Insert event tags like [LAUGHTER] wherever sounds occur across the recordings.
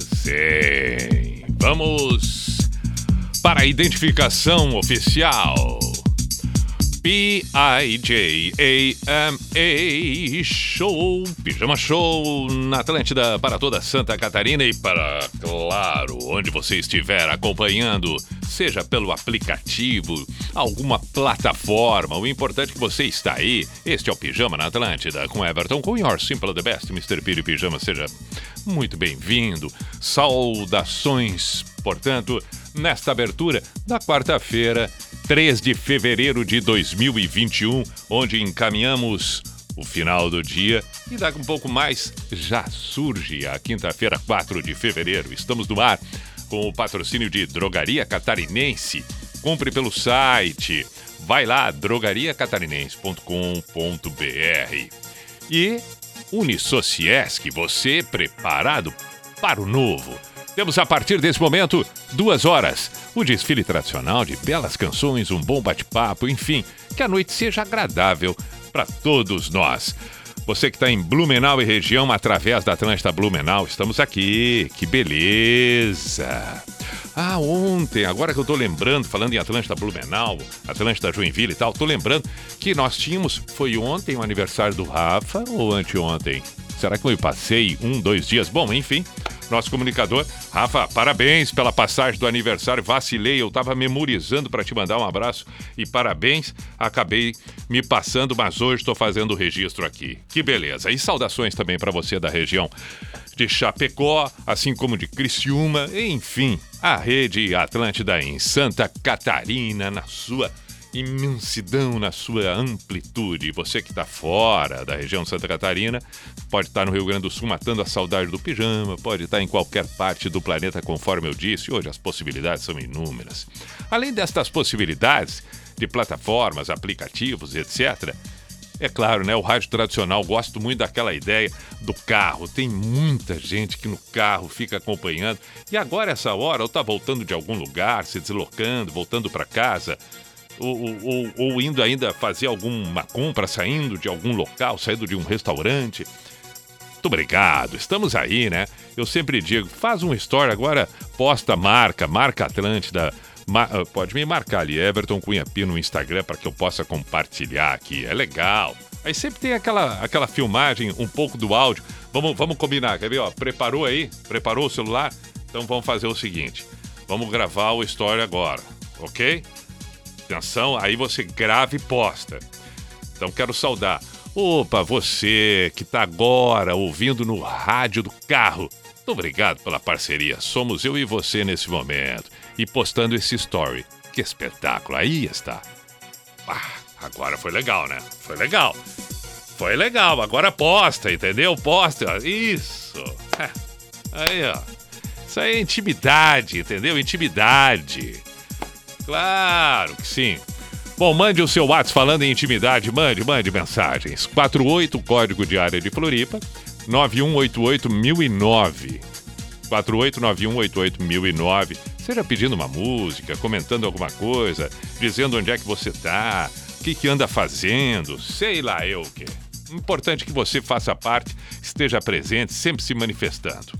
Sim. Vamos para a identificação oficial. P-I-J-A-M-A Show, Pijama Show na Atlântida para toda Santa Catarina e para, claro, onde você estiver acompanhando, seja pelo aplicativo, alguma plataforma, o importante é que você está aí. Este é o Pijama na Atlântida com Everton, com Your Simple the Best, Mr. Piri Pijama, seja muito bem-vindo. Saudações, portanto, nesta abertura da quarta-feira, 3 de fevereiro de 2021, onde encaminhamos o final do dia e daqui um pouco mais já surge a quinta-feira, 4 de fevereiro. Estamos no ar com o patrocínio de Drogaria Catarinense. Compre pelo site. Vai lá, drogariacatarinense.com.br. E Unisociesc, você preparado para o novo. Temos a partir desse momento duas horas. O desfile tradicional de belas canções, um bom bate-papo, enfim, que a noite seja agradável para todos nós. Você que está em Blumenau e região, através da Atlântida Blumenau, estamos aqui. Que beleza! Ah, ontem, agora que eu tô lembrando, falando em Atlântida Blumenau, Atlântida Joinville e tal, tô lembrando que nós tínhamos, foi ontem o aniversário do Rafa ou anteontem? Será que eu passei um, dois dias? Bom, enfim, nosso comunicador. Rafa, parabéns pela passagem do aniversário. Vacilei, eu estava memorizando para te mandar um abraço e parabéns. Acabei me passando, mas hoje estou fazendo o registro aqui. Que beleza. E saudações também para você da região de Chapecó, assim como de Criciúma, enfim, a rede Atlântida em Santa Catarina, na sua imensidão na sua amplitude. Você que está fora da região Santa Catarina, pode estar no Rio Grande do Sul matando a saudade do pijama, pode estar em qualquer parte do planeta, conforme eu disse. Hoje as possibilidades são inúmeras. Além destas possibilidades de plataformas, aplicativos, etc., é claro, né? O rádio tradicional, gosto muito daquela ideia do carro. Tem muita gente que no carro fica acompanhando. E agora, essa hora, ou tá voltando de algum lugar, se deslocando, voltando para casa, ou, ou, ou, indo ainda fazer alguma compra, saindo de algum local, saindo de um restaurante. Muito obrigado, estamos aí, né? Eu sempre digo, faz um story agora, posta marca, marca Atlântida. Ma pode me marcar ali, Everton Cunha Pino no Instagram, para que eu possa compartilhar aqui. É legal. Aí sempre tem aquela, aquela filmagem, um pouco do áudio. Vamos, vamos combinar, quer ver? Ó, preparou aí? Preparou o celular? Então vamos fazer o seguinte: vamos gravar o story agora, ok? Atenção, aí você grava e posta. Então quero saudar. Opa, você que está agora ouvindo no rádio do carro. Muito obrigado pela parceria. Somos eu e você nesse momento. E postando esse story. Que espetáculo. Aí está. Ah, agora foi legal, né? Foi legal. Foi legal. Agora posta, entendeu? Posta. Isso. [LAUGHS] Aí, ó. Isso aí é intimidade, entendeu? Intimidade. Claro que sim. Bom, mande o seu WhatsApp falando em intimidade, mande, mande mensagens. 48, código de área de Floripa, 9188009. 489188009. Seja pedindo uma música, comentando alguma coisa, dizendo onde é que você tá, o que, que anda fazendo, sei lá eu o quê. Importante que você faça parte, esteja presente, sempre se manifestando.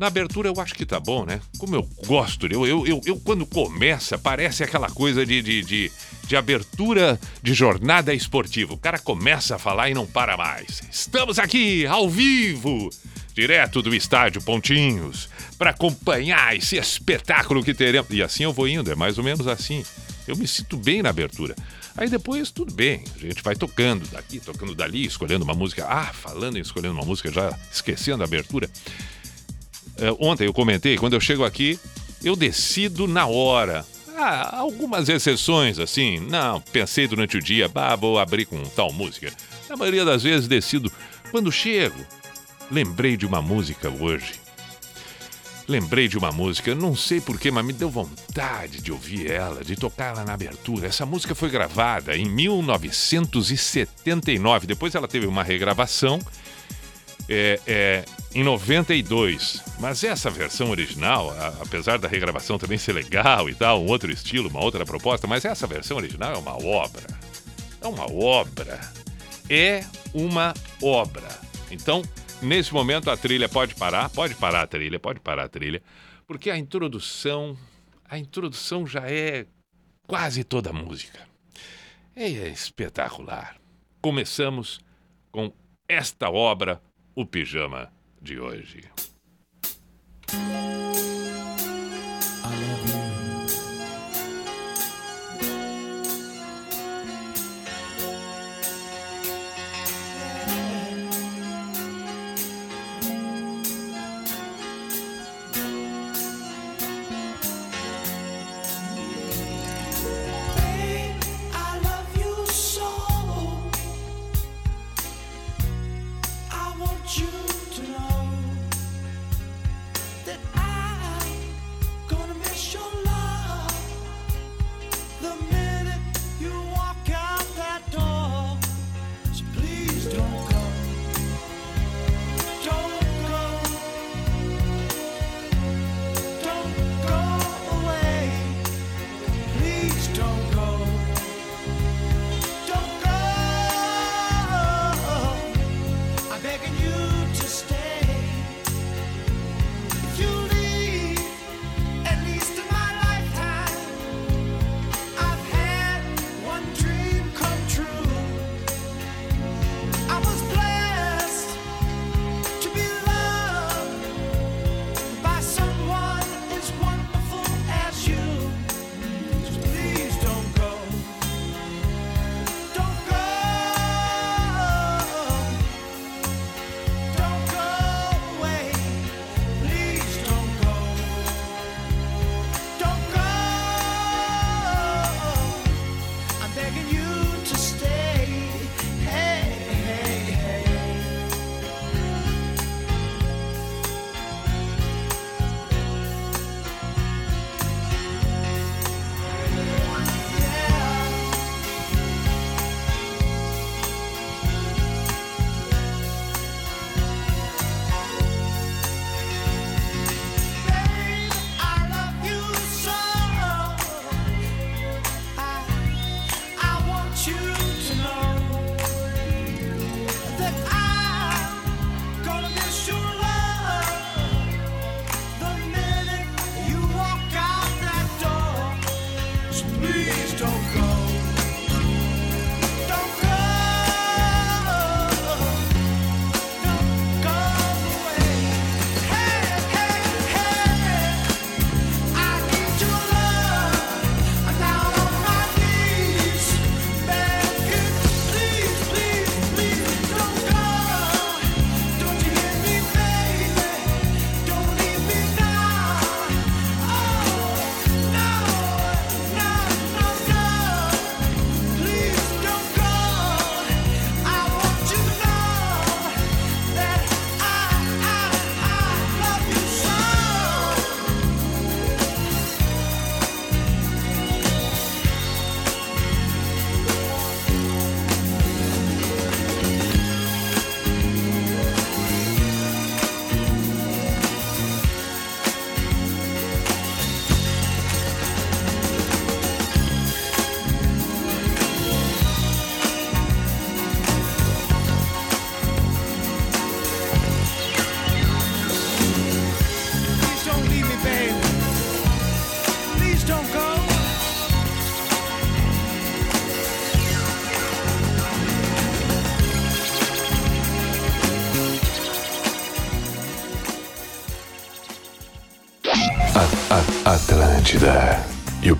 Na abertura eu acho que tá bom, né? Como eu gosto, eu, eu, eu, eu quando começa, parece aquela coisa de, de, de, de, abertura de jornada esportiva. O cara começa a falar e não para mais. Estamos aqui, ao vivo, direto do estádio Pontinhos, para acompanhar esse espetáculo que teremos. E assim eu vou indo, é mais ou menos assim. Eu me sinto bem na abertura. Aí depois, tudo bem, a gente vai tocando daqui, tocando dali, escolhendo uma música. Ah, falando em escolhendo uma música, já esquecendo a abertura. É, ontem eu comentei, quando eu chego aqui, eu decido na hora. Ah, algumas exceções, assim. Não, pensei durante o dia, bah, vou abrir com tal música. Na maioria das vezes decido quando chego. lembrei de uma música hoje. Lembrei de uma música, não sei porquê, mas me deu vontade de ouvir ela, de tocar ela na abertura. Essa música foi gravada em 1979. Depois ela teve uma regravação é, é, em 92. Mas essa versão original, a, apesar da regravação também ser legal e tal, um outro estilo, uma outra proposta, mas essa versão original é uma obra. É uma obra. É uma obra. Então, nesse momento a trilha pode parar, pode parar a trilha, pode parar a trilha, porque a introdução, a introdução já é quase toda a música. É espetacular. Começamos com esta obra o pijama de hoje.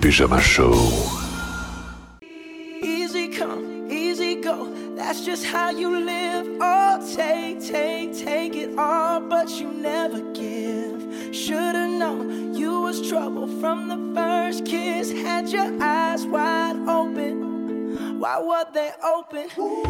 O Pijama Show. Easy come, easy go. That's just how you live. Oh, take, take, take it all, but you never give. Should've known you was trouble from the first kiss. Had your eyes wide open. Why were they open? Gave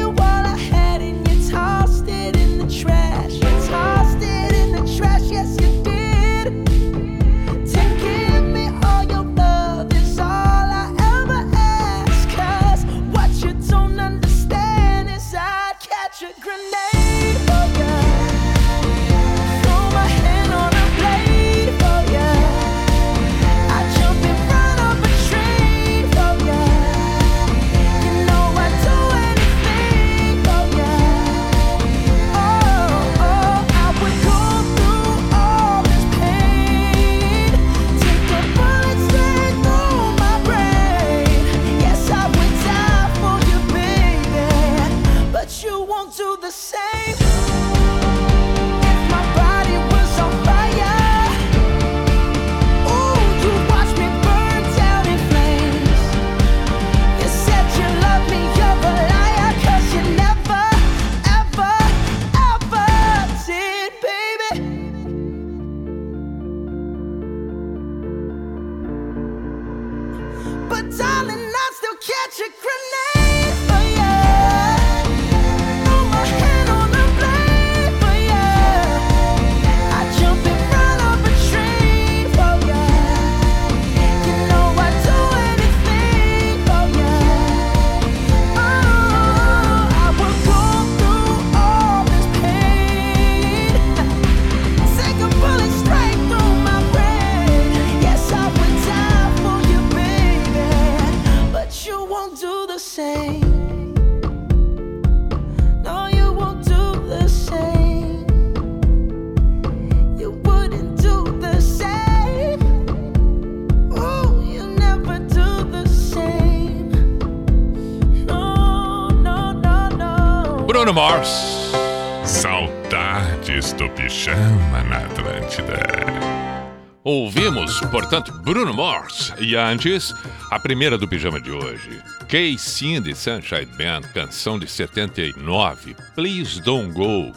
portanto, Bruno Mars. E antes, a primeira do pijama de hoje. Kay Cindy Sunshine Band, canção de 79, Please Don't Go.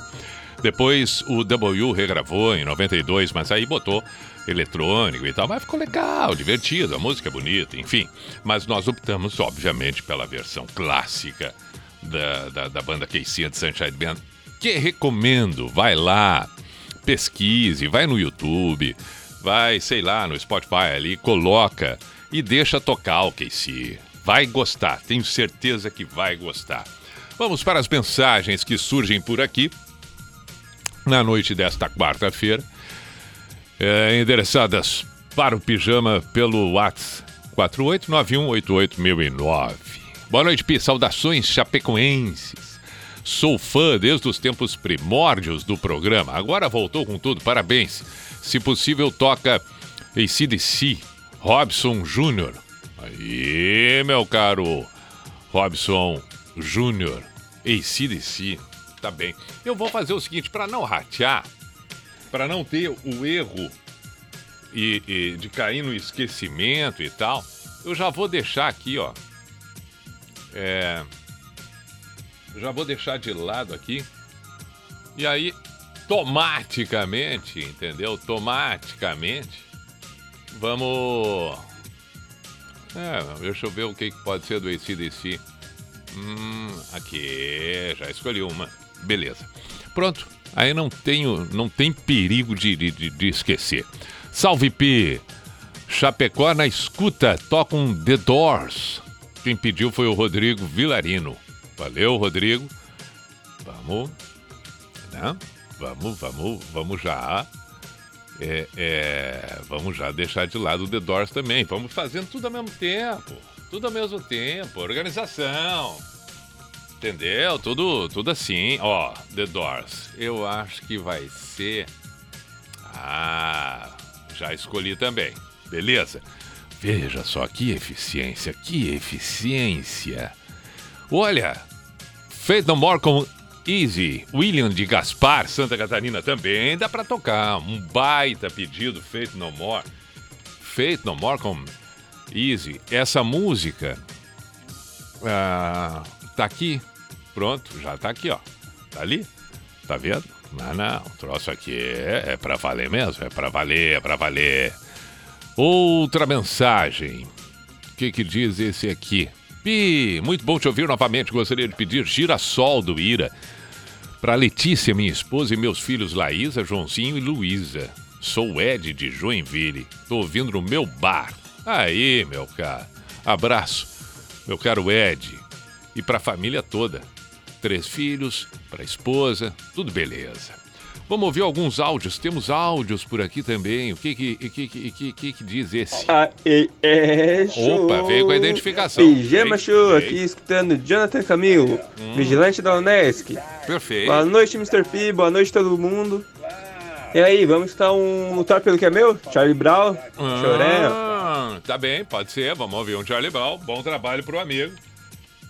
Depois o W regravou em 92, mas aí botou eletrônico e tal, mas ficou legal, divertido, a música é bonita, enfim. Mas nós optamos, obviamente, pela versão clássica da, da, da banda Casey and Sunshine Band, que recomendo, vai lá, pesquise, vai no YouTube, vai, sei lá, no Spotify ali, coloca e deixa tocar o KC. Vai gostar, tenho certeza que vai gostar. Vamos para as mensagens que surgem por aqui na noite desta quarta-feira, é, endereçadas para o pijama pelo WhatsApp 489188009. Boa noite, Pi. Saudações chapecoenses. Sou fã desde os tempos primórdios do programa. Agora voltou com tudo. Parabéns. Se possível, toca ACDC, Robson Júnior. Aí, meu caro Robson Júnior, ACDC. Tá bem. Eu vou fazer o seguinte, para não ratear, para não ter o erro e, e, de cair no esquecimento e tal, eu já vou deixar aqui, ó. É, já vou deixar de lado aqui. E aí automaticamente, entendeu? Automaticamente. Vamos. É, deixa eu ver o que pode ser do ACDC. Hum, aqui, já escolhi uma. Beleza. Pronto. Aí não tenho, não tem perigo de, de, de esquecer. Salve P! Chapecó na escuta, toca um The Doors. Quem pediu foi o Rodrigo Vilarino. Valeu, Rodrigo. Vamos, né? Vamos, vamos, vamos já. É, é, vamos já deixar de lado o The Doors também. Vamos fazendo tudo ao mesmo tempo. Tudo ao mesmo tempo. Organização. Entendeu? Tudo, tudo assim. Ó, The Doors. Eu acho que vai ser. Ah, já escolhi também. Beleza? Veja só que eficiência, que eficiência. Olha, Faith No More com Easy, William de Gaspar, Santa Catarina também dá para tocar. Um baita pedido, Faith No More. Faith No More com Easy. Essa música ah, tá aqui Pronto, já tá aqui, ó. Tá ali? Tá vendo? Não, não. O troço aqui é, é pra valer mesmo. É pra valer, é pra valer. Outra mensagem. O que, que diz esse aqui? Pi, muito bom te ouvir novamente. Gostaria de pedir girassol do Ira para Letícia, minha esposa, e meus filhos Laísa, Joãozinho e Luísa. Sou Ed de Joinville. Tô ouvindo no meu bar. Aí, meu caro. Abraço, meu caro Ed. E para a família toda três filhos, para a esposa, tudo beleza. Vamos ouvir alguns áudios. Temos áudios por aqui também. O que que, que, que, que, que diz esse? Ah, é, é, show. Opa, veio com a identificação. Pijama Show, aqui escutando Jonathan Camilo, hum. vigilante da Unesc. Perfeito. Boa noite, Mr. P. Boa noite, todo mundo. E aí, vamos escutar um lutar pelo que é meu? Charlie Brown, ah, Choré. Tá bem, pode ser. Vamos ouvir um Charlie Brown. Bom trabalho pro amigo.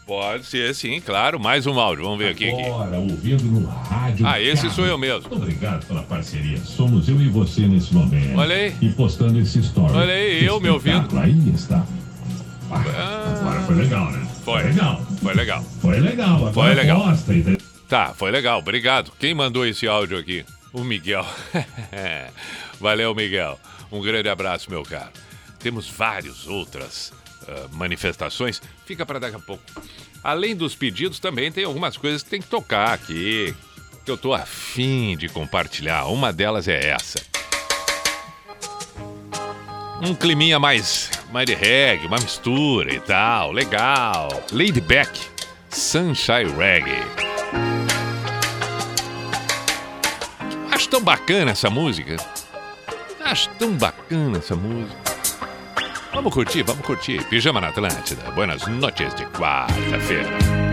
Pode ser, sim, claro. Mais um áudio. Vamos ver aqui. Agora, ouvindo no rádio. Ah, esse sou eu mesmo. Muito obrigado pela parceria. Somos eu e você nesse momento. Olha aí. E postando esse story. Olha aí, eu me ouvindo. Aí está. Ah, agora foi legal, né? Foi. Foi legal. Foi legal. Foi legal. Agora foi legal. Posta, tá, foi legal. Obrigado. Quem mandou esse áudio aqui? O Miguel. [LAUGHS] Valeu, Miguel. Um grande abraço, meu caro. Temos várias outras uh, manifestações, fica para daqui a pouco. Além dos pedidos, também tem algumas coisas que tem que tocar aqui, que eu tô afim de compartilhar. Uma delas é essa. Um climinha mais, mais de reggae, uma mistura e tal, legal. Lady Beck, Sunshine Reggae. Acho tão bacana essa música. Acho tão bacana essa música. Vamos curtir, vamos curtir. Pijama na Atlântida. Buenas noches de quarta-feira.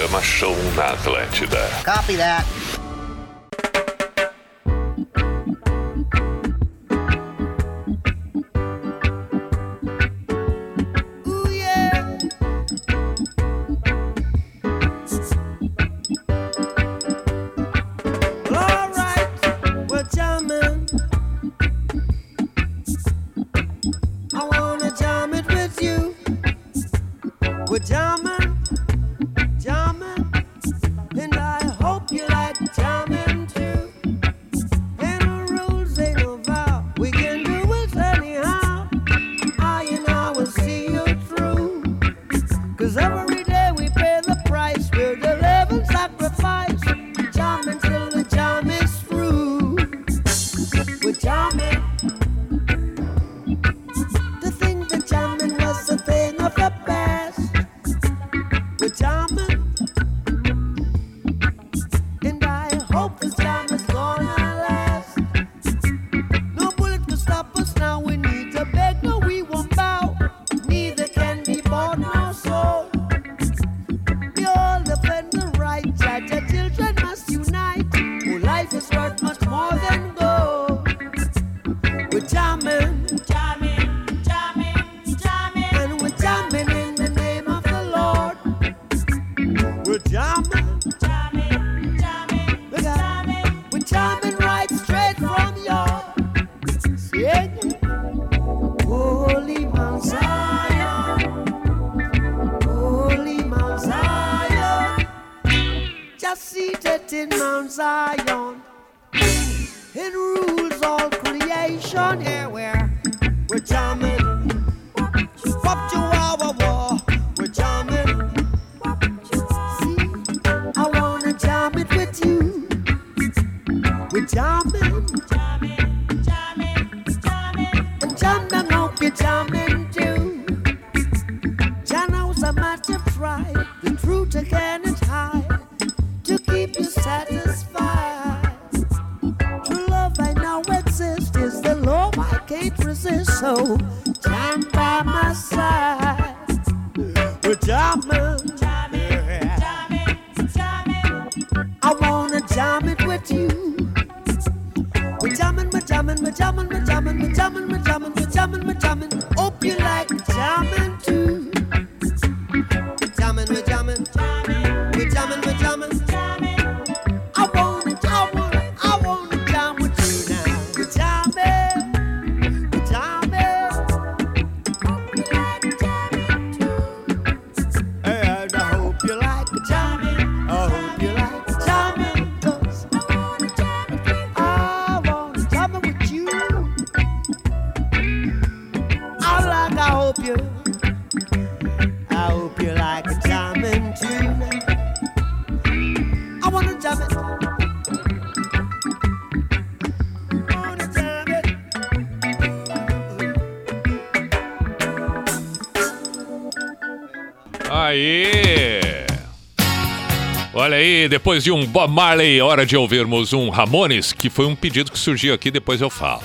Programa Show na Atlântida. Copy that. Aí! Olha aí, depois de um Bob Marley, hora de ouvirmos um Ramones, que foi um pedido que surgiu aqui, depois eu falo.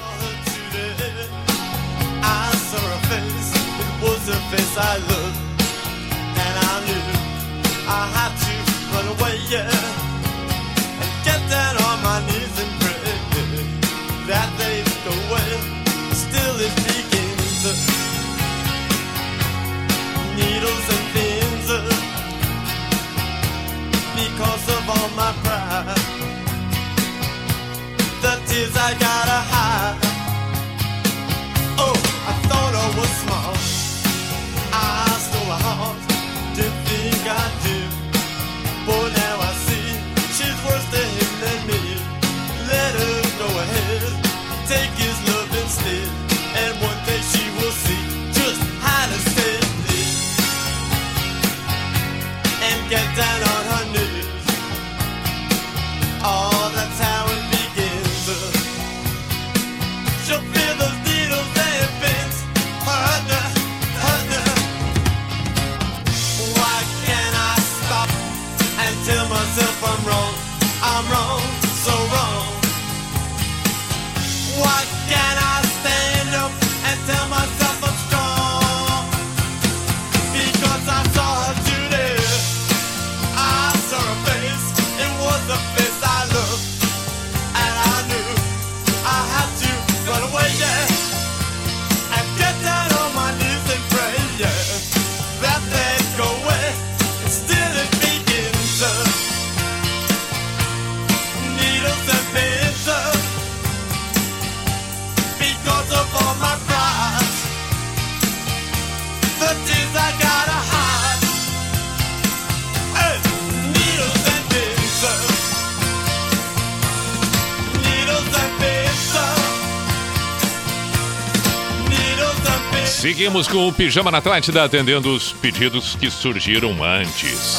is I gotta seguimos com o Pijama na Atlântida, atendendo os pedidos que surgiram antes.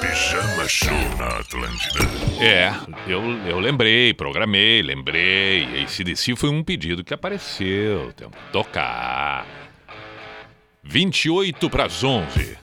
Pijama Show na Atlântida. É, eu, eu lembrei, programei, lembrei. Esse DC foi um pedido que apareceu. Tem que tocar. 28 para as 11.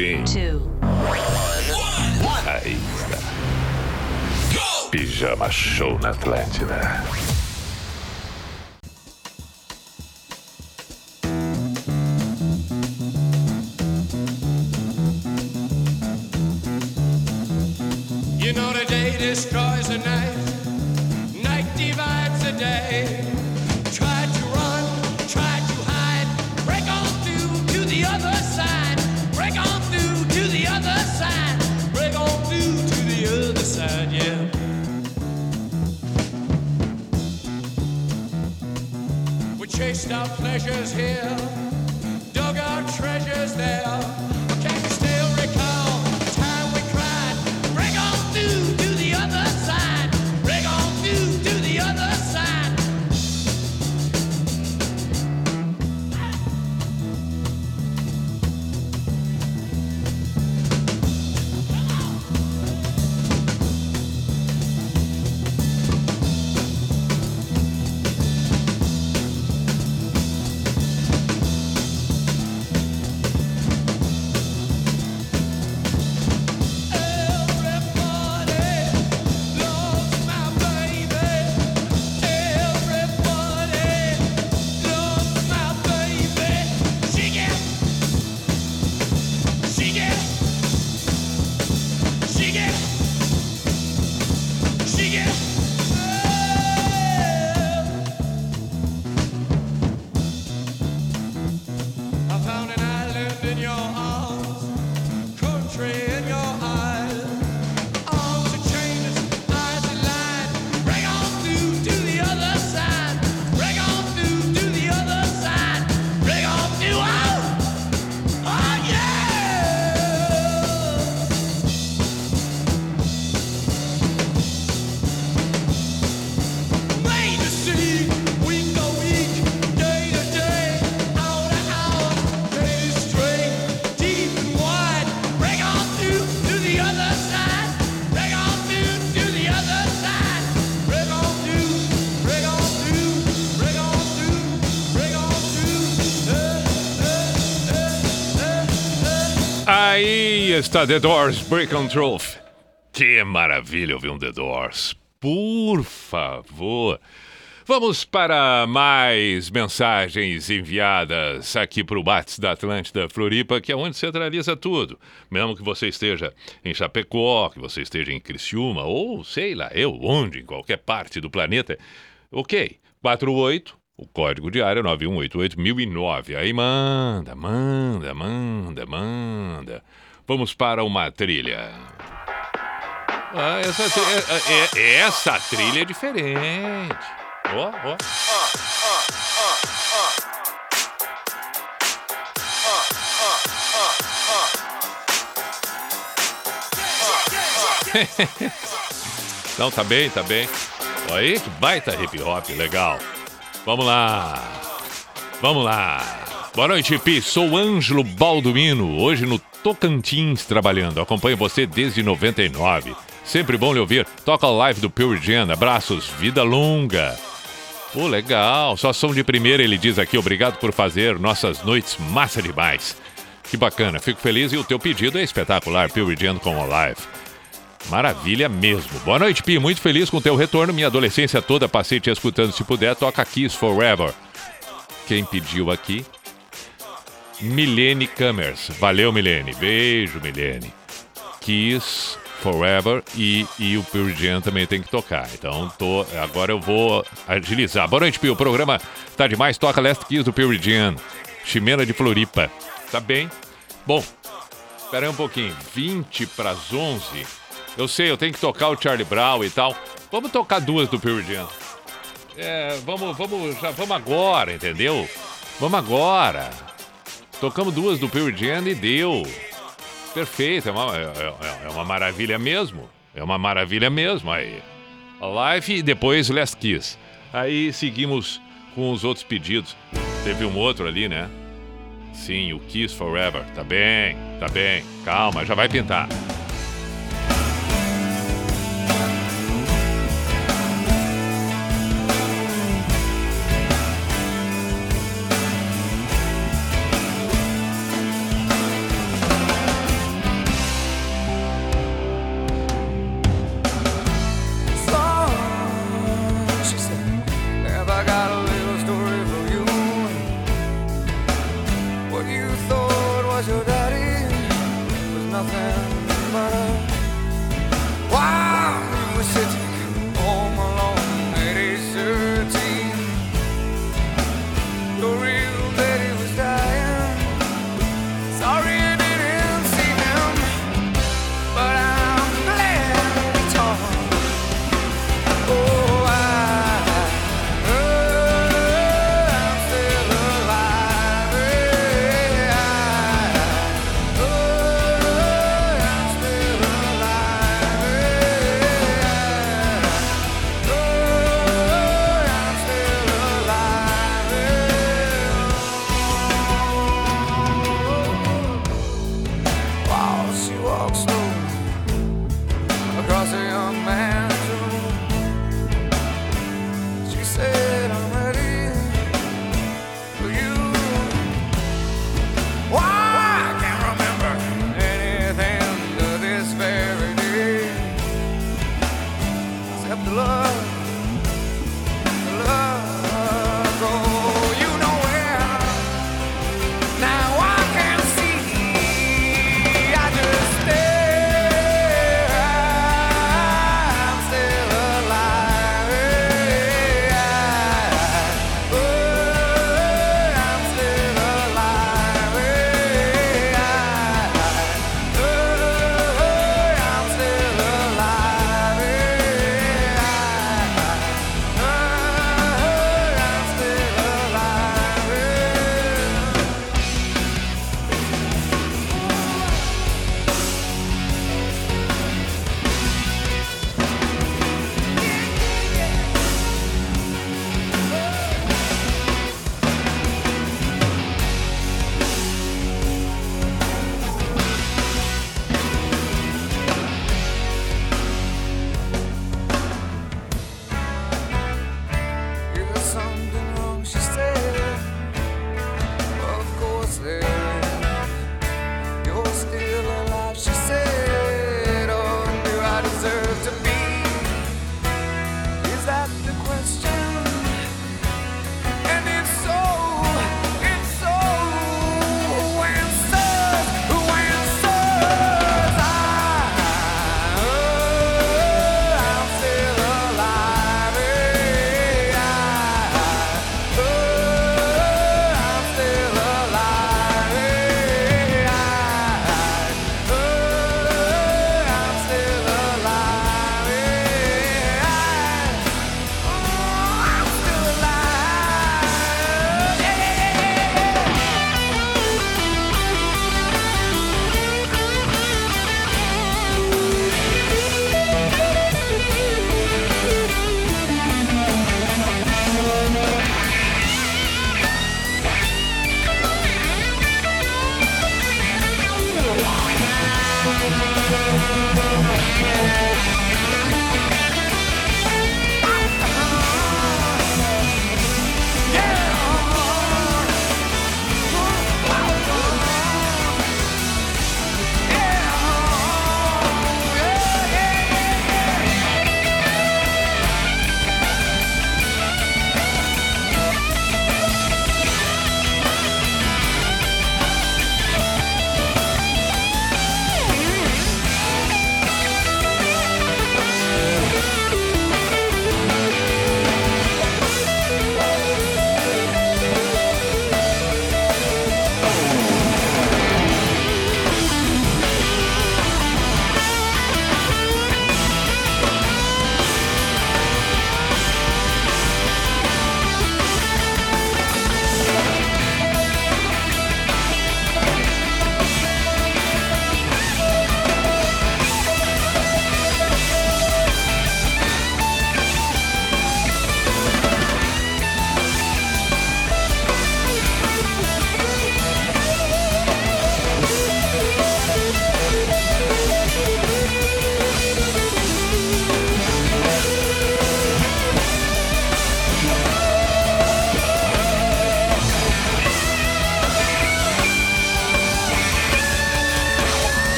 Sim. Two. One. Aí está. Pijama Show na Atlântida. Está The Doors Break on Truth. Que maravilha ouvir um The Doors. Por favor. Vamos para mais mensagens enviadas aqui para o Bates da Atlântida Floripa, que é onde centraliza tudo. Mesmo que você esteja em Chapecó, que você esteja em Criciúma, ou sei lá, eu, onde, em qualquer parte do planeta. Ok, 48, o código de área 9188009. Aí manda, manda, manda, manda. Vamos para uma trilha. Ah, essa, tri- é- é- é- essa trilha é diferente. Ó, ó. [LAUGHS] Não, tá bem, tá bem. Ó Aí, que baita hip hop, legal. Vamos lá. Vamos lá. Boa noite, Pi. Sou Ângelo Balduino, hoje no Tocantins trabalhando. Acompanho você desde 99. Sempre bom lhe ouvir. Toca live do Pure Gen. Abraços, vida longa. Pô, legal. Só som de primeira, ele diz aqui. Obrigado por fazer nossas noites massa demais. Que bacana, fico feliz e o teu pedido é espetacular, Pure Gen com a live. Maravilha mesmo. Boa noite, Pi. Muito feliz com o teu retorno. Minha adolescência toda passei te escutando. Se puder, toca Kiss Forever. Quem pediu aqui? Milene Cammers. Valeu, Milene. Beijo, Milene. Kiss Forever e, e o Pure Jam também tem que tocar. Então, tô, agora eu vou agilizar. Boa noite, Pi. O programa tá demais. Toca Last Kiss do Pure Jam. Chimena de Floripa. Tá bem? Bom, espera aí um pouquinho. 20 para as 11. Eu sei, eu tenho que tocar o Charlie Brown e tal. Vamos tocar duas do Pure Jam. É, vamos, vamos, já vamos agora, entendeu? Vamos agora. Tocamos duas do Pure Jam e deu. Perfeito, é uma, é, é- é uma maravilha mesmo. É uma maravilha mesmo aí. A live e depois Last Kiss. Aí seguimos com os outros pedidos. Teve um outro ali, né? Sim, o Kiss Forever. Tá bem, tá bem. Calma, já vai pintar.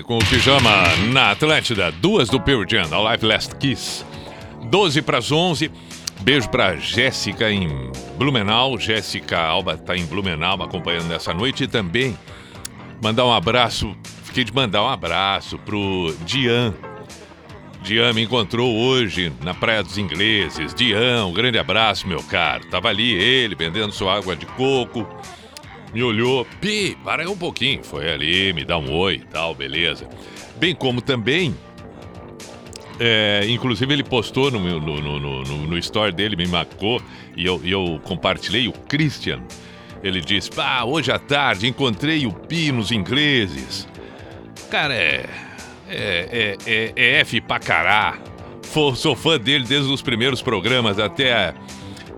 Com o pijama na Atlântida, duas do Pearl Jam, a Live Last Kiss. 12 para as 11. Beijo para Jéssica em Blumenau. Jéssica Alba está em Blumenau acompanhando nessa noite e também mandar um abraço. Fiquei de mandar um abraço pro Dian. Dian me encontrou hoje na Praia dos Ingleses. Dian, um grande abraço, meu caro. Tava ali ele vendendo sua água de coco me olhou, Pi, para aí um pouquinho. Foi ali, me dá um oi e tal, beleza. Bem como também, é, inclusive ele postou no, meu- no, no, no, no- story dele, me marcou e eu, eu compartilhei, o Christian. Ele disse, pá, hoje à tarde encontrei o Pi nos ingleses. Cara, é. É, é, é, é F pra cará. Sou fã dele desde os primeiros programas até.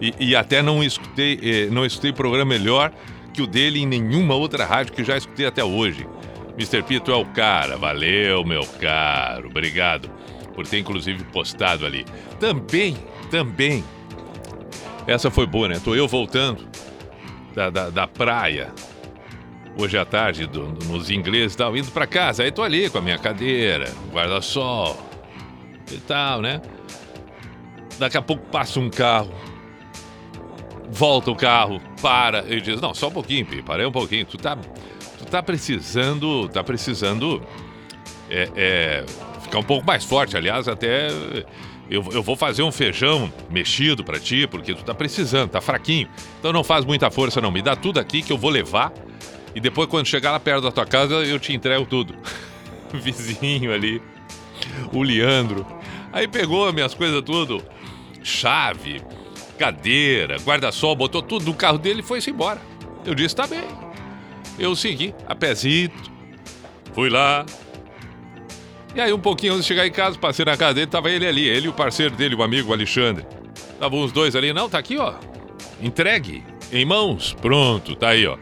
E, e até não escutei, eh, não escutei programa melhor que o dele em nenhuma outra rádio que já escutei até hoje. Mr. Pito é o cara. Valeu, meu caro. Obrigado por ter inclusive postado ali. Também, também. Essa foi boa, né? Tô eu voltando da, da, da praia hoje à tarde, do- nos ingleses tal, indo pra casa. Aí tô ali com a minha cadeira, guarda-sol e tal, né? Daqui a pouco passa um carro, volta o carro, para e diz: Não, só um pouquinho, Pi, parei um pouquinho. Tu tá, tu tá precisando, tá precisando é, é, ficar um pouco mais forte. Aliás, até eu, eu vou fazer um feijão mexido pra ti, porque tu tá precisando, tá fraquinho. Então não faz muita força, não. Me dá tudo aqui que eu vou levar E depois, quando chegar lá perto da tua casa, eu te entrego tudo. [LAUGHS] Vizinho ali, o Leandro. Aí pegou minhas coisas tudo, chave, cadeira, guarda-sol, botou tudo no carro dele e foi-se embora. Eu disse, tá bem. Eu segui, a pezito, fui lá. E aí, um pouquinho antes de chegar em casa, passei na casa dele, tava ele ali, ele e o parceiro dele, o amigo Alexandre. Estavam os dois ali, não, tá aqui, ó. Entregue, em mãos, pronto, tá aí, ó.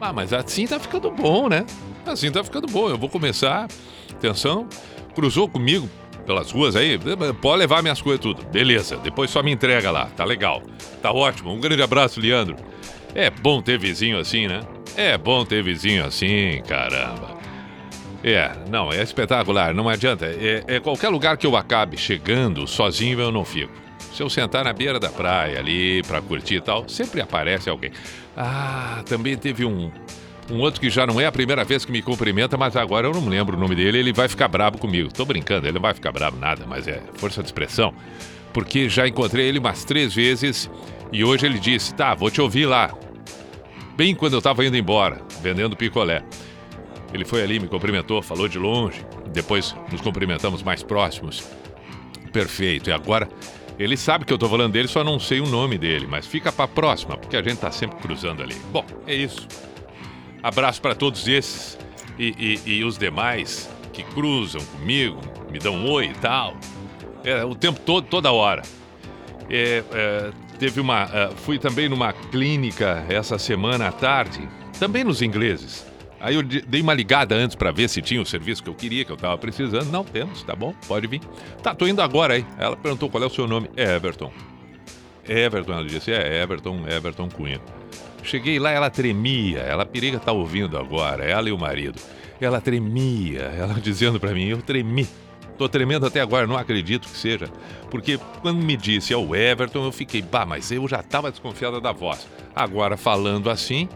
Ah, mas assim tá ficando bom, né? Assim tá ficando bom. Eu vou começar. Atenção, cruzou comigo pelas ruas aí, pode levar minhas coisas tudo. Beleza, depois só me entrega lá, tá legal. Tá ótimo. Um grande abraço, Leandro. É bom ter vizinho assim, né? É bom ter vizinho assim, caramba. É, não, é espetacular, não adianta. É, é qualquer lugar que eu acabe chegando sozinho eu não fico. Se eu sentar na beira da praia ali pra curtir e tal, sempre aparece alguém. Ah, também teve um, um outro que já não é a primeira vez que me cumprimenta, mas agora eu não lembro o nome dele, ele vai ficar brabo comigo. Tô brincando, ele não vai ficar brabo nada, mas é força de expressão. Porque já encontrei ele umas três vezes e hoje ele disse: tá, vou te ouvir lá. Bem quando eu tava indo embora, vendendo picolé. Ele foi ali, me cumprimentou, falou de longe, depois nos cumprimentamos mais próximos. Perfeito, e agora ele sabe que eu tô falando dele, só não sei o nome dele, mas fica pra próxima, porque a gente tá sempre cruzando ali. Bom, é isso. Abraço para todos esses e, e- e os demais que cruzam comigo, me dão um oi e tal. É, o tempo todo, toda hora. É, é, teve uma. é, fui também numa clínica essa semana à tarde, também nos ingleses. Aí eu de- dei uma ligada antes para ver se tinha o serviço que eu queria, que eu tava precisando. Não temos, tá bom? Pode vir. Tá, tô indo agora aí. Ela perguntou qual é o seu nome. É Everton. Everton, ela disse, é Everton, Everton Cunha. Cheguei lá, ela tremia, ela periga tá ouvindo agora, ela e o marido. Ela tremia, ela [LAUGHS] dizendo pra mim, eu tremi. Tô tremendo até agora, não acredito que seja. Porque quando me disse é o Everton, eu fiquei, bah, mas eu já tava desconfiada da voz. Agora falando assim,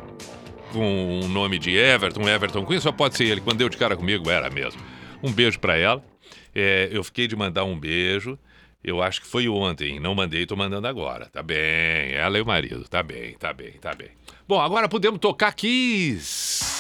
com o nome de Everton, Everton Cunha, só pode ser ele. Quando deu de cara comigo, era mesmo. Um beijo pra ela. É, eu fiquei de mandar um beijo. Eu acho que foi ontem, não mandei, tô mandando agora. Tá bem, ela e o marido, tá bem, tá bem, tá bem. Bom, agora podemos tocar Kiss.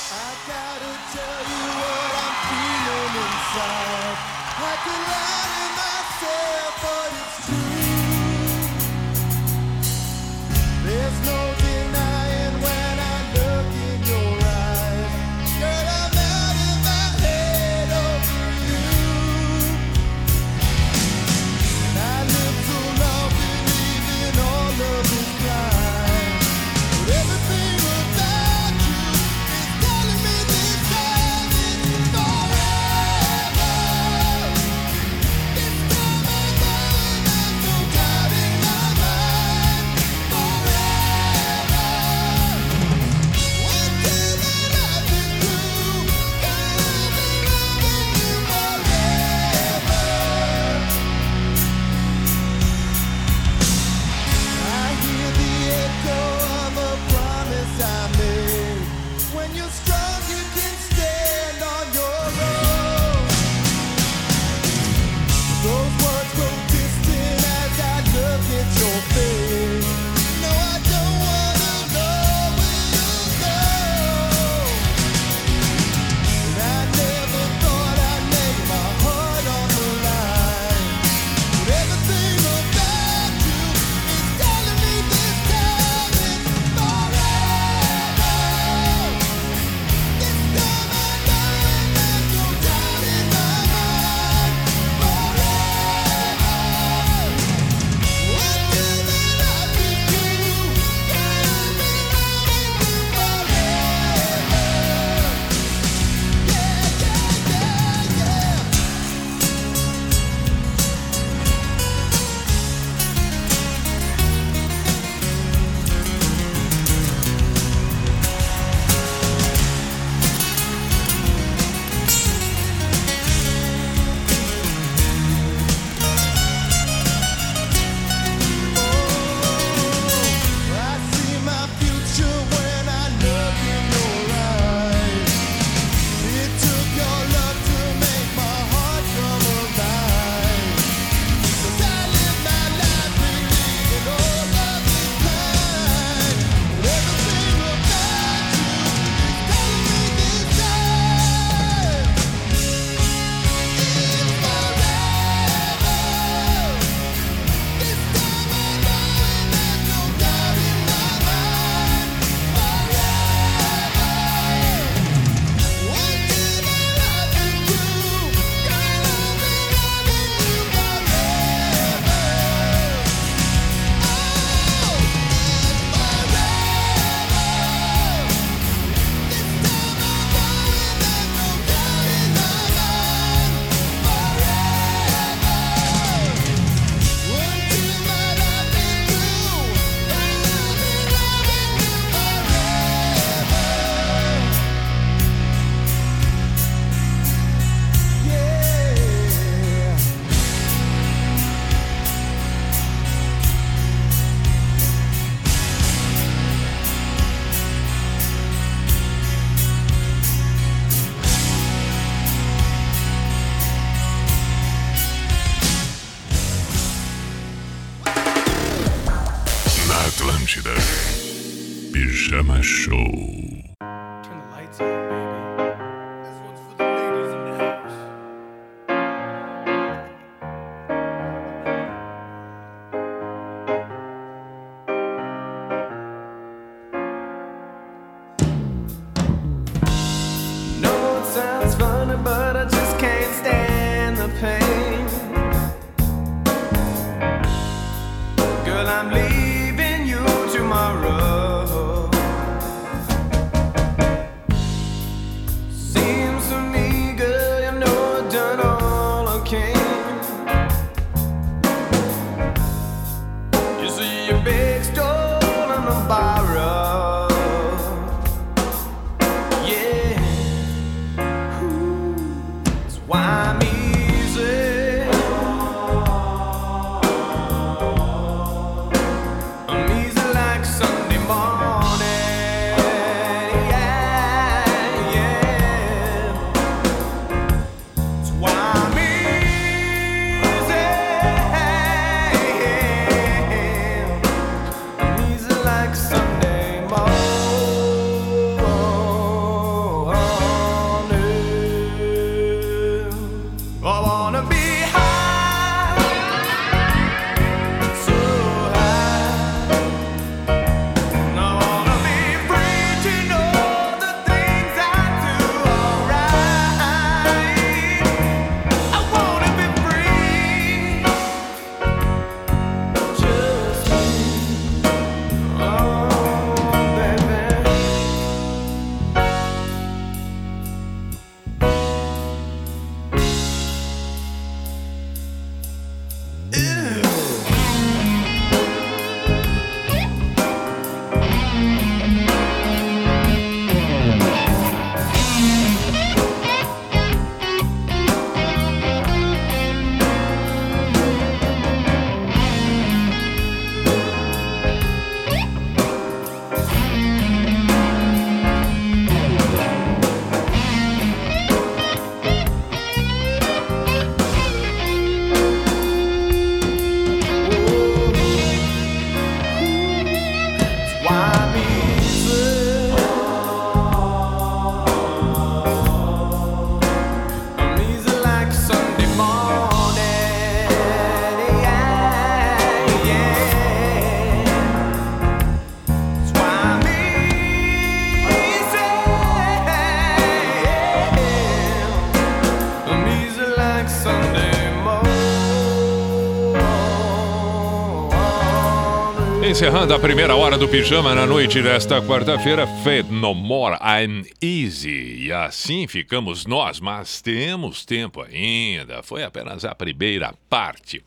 Encerrando a primeira hora do pijama na noite desta quarta-feira, Fade No More I'm Easy. E assim ficamos nós, mas temos tempo ainda. Foi apenas a primeira parte.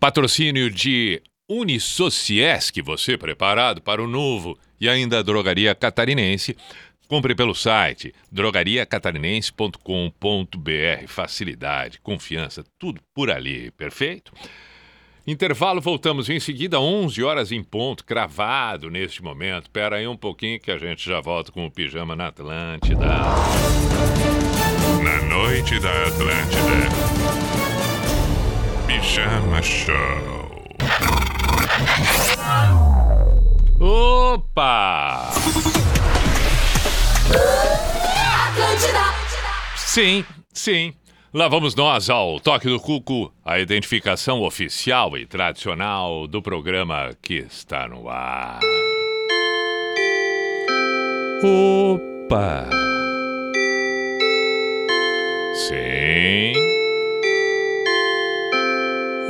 Patrocínio de Unisociesc, você preparado para o novo e ainda a Drogaria Catarinense. Compre pelo site drogariacatarinense.com.br. Facilidade, confiança, tudo por ali, perfeito? Intervalo, voltamos em seguida, 11 horas em ponto, cravado neste momento. Pera aí um pouquinho que a gente já volta com o Pijama na Atlântida. Na noite da Atlântida. Pijama Show. Opa! Sim, sim. Lá vamos nós ao Toque do Cuco, a identificação oficial e tradicional do programa que está no ar. Opa! Sim.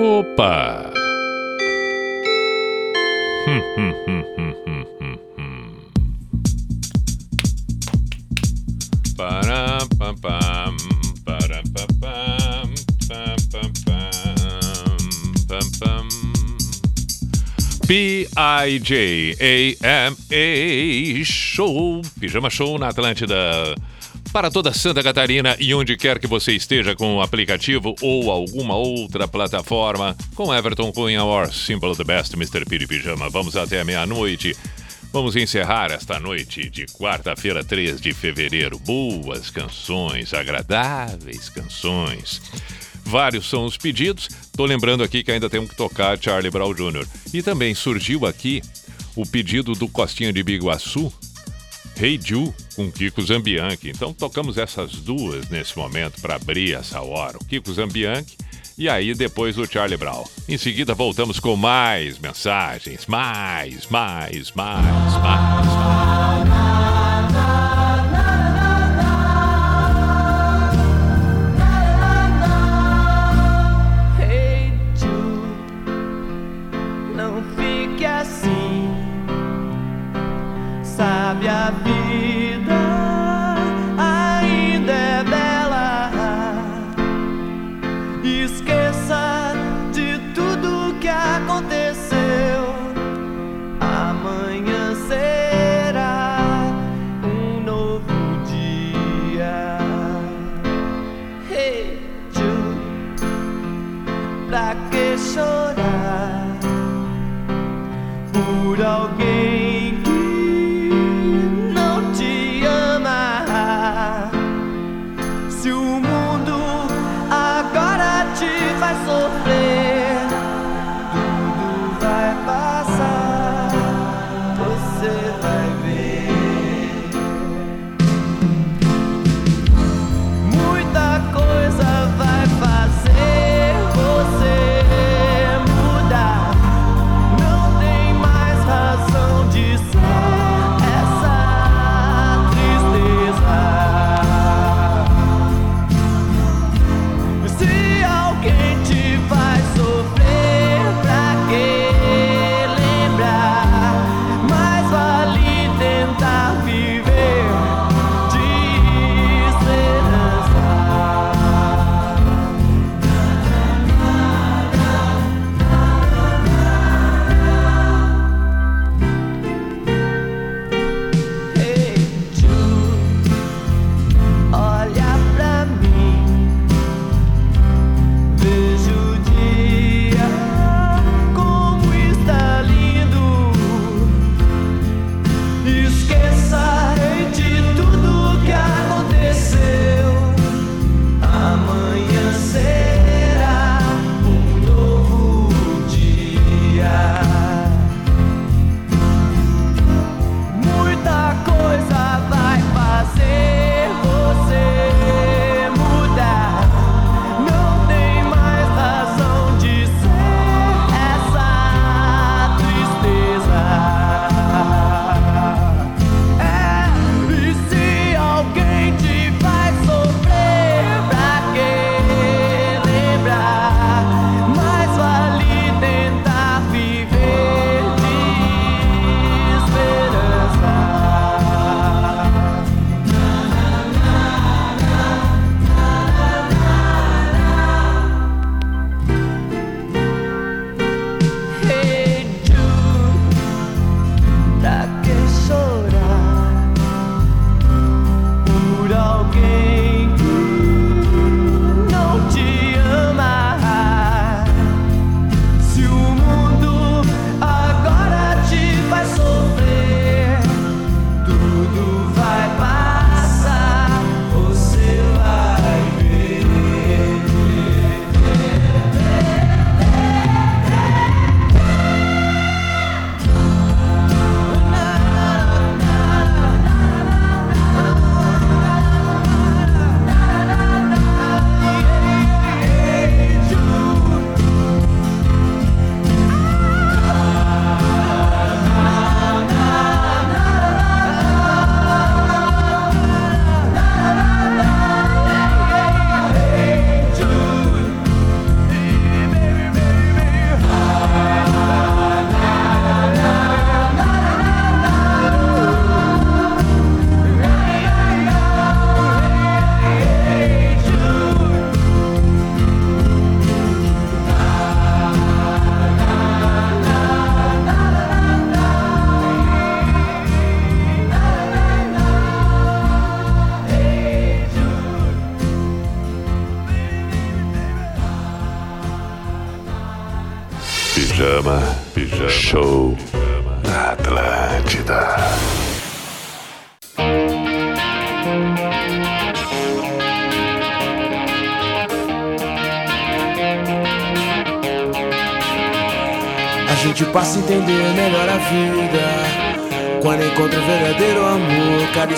Opa! Hum, hum, hum, hum, hum, hum, hum. Param, pam, P-I-J-A-M-A Show, Pijama Show na Atlântida. Para toda Santa Catarina e onde quer que você esteja com o aplicativo ou alguma outra plataforma, com Everton Cunha or Simple the Best, Mr. Piri Pijama. Vamos até meia-noite. Vamos encerrar esta noite de quarta-feira, 3 de fevereiro. Boas canções, agradáveis canções. Vários são os pedidos. Tô lembrando aqui que ainda temos que tocar Charlie Brown Jr. E também surgiu aqui o pedido do Costinha de Biguaçu, Hey Ju, com Kiko Zambianchi. Então tocamos essas duas nesse momento para abrir essa hora. O Kiko Zambianchi e aí depois o Charlie Brown. Em seguida voltamos com mais mensagens, mais, mais, mais, mais. mais.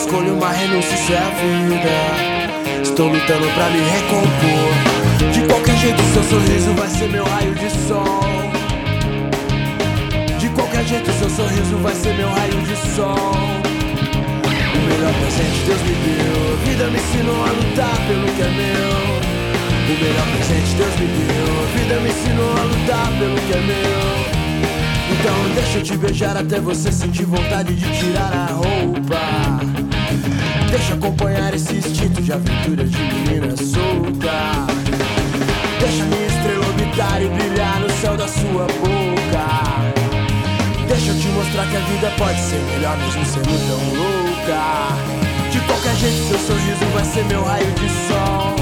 Escolha uma renúncia, isso é a vida. Estou lutando pra me recompor. De qualquer jeito, seu sorriso vai ser meu raio de sol. De qualquer jeito, seu sorriso vai ser meu raio de sol. O melhor presente Deus me deu. A vida me ensinou a lutar pelo que é meu. O melhor presente Deus me deu. A vida me ensinou a lutar pelo que é meu. Então deixa eu te beijar até você sentir vontade de tirar a roupa. Deixa acompanhar esse instinto de aventura de menina solta. Deixa minha estrela orbitar e brilhar no céu da sua boca. Deixa eu te mostrar que a vida pode ser melhor mesmo sendo tão louca. De qualquer jeito, seu sorriso vai ser meu raio de sol.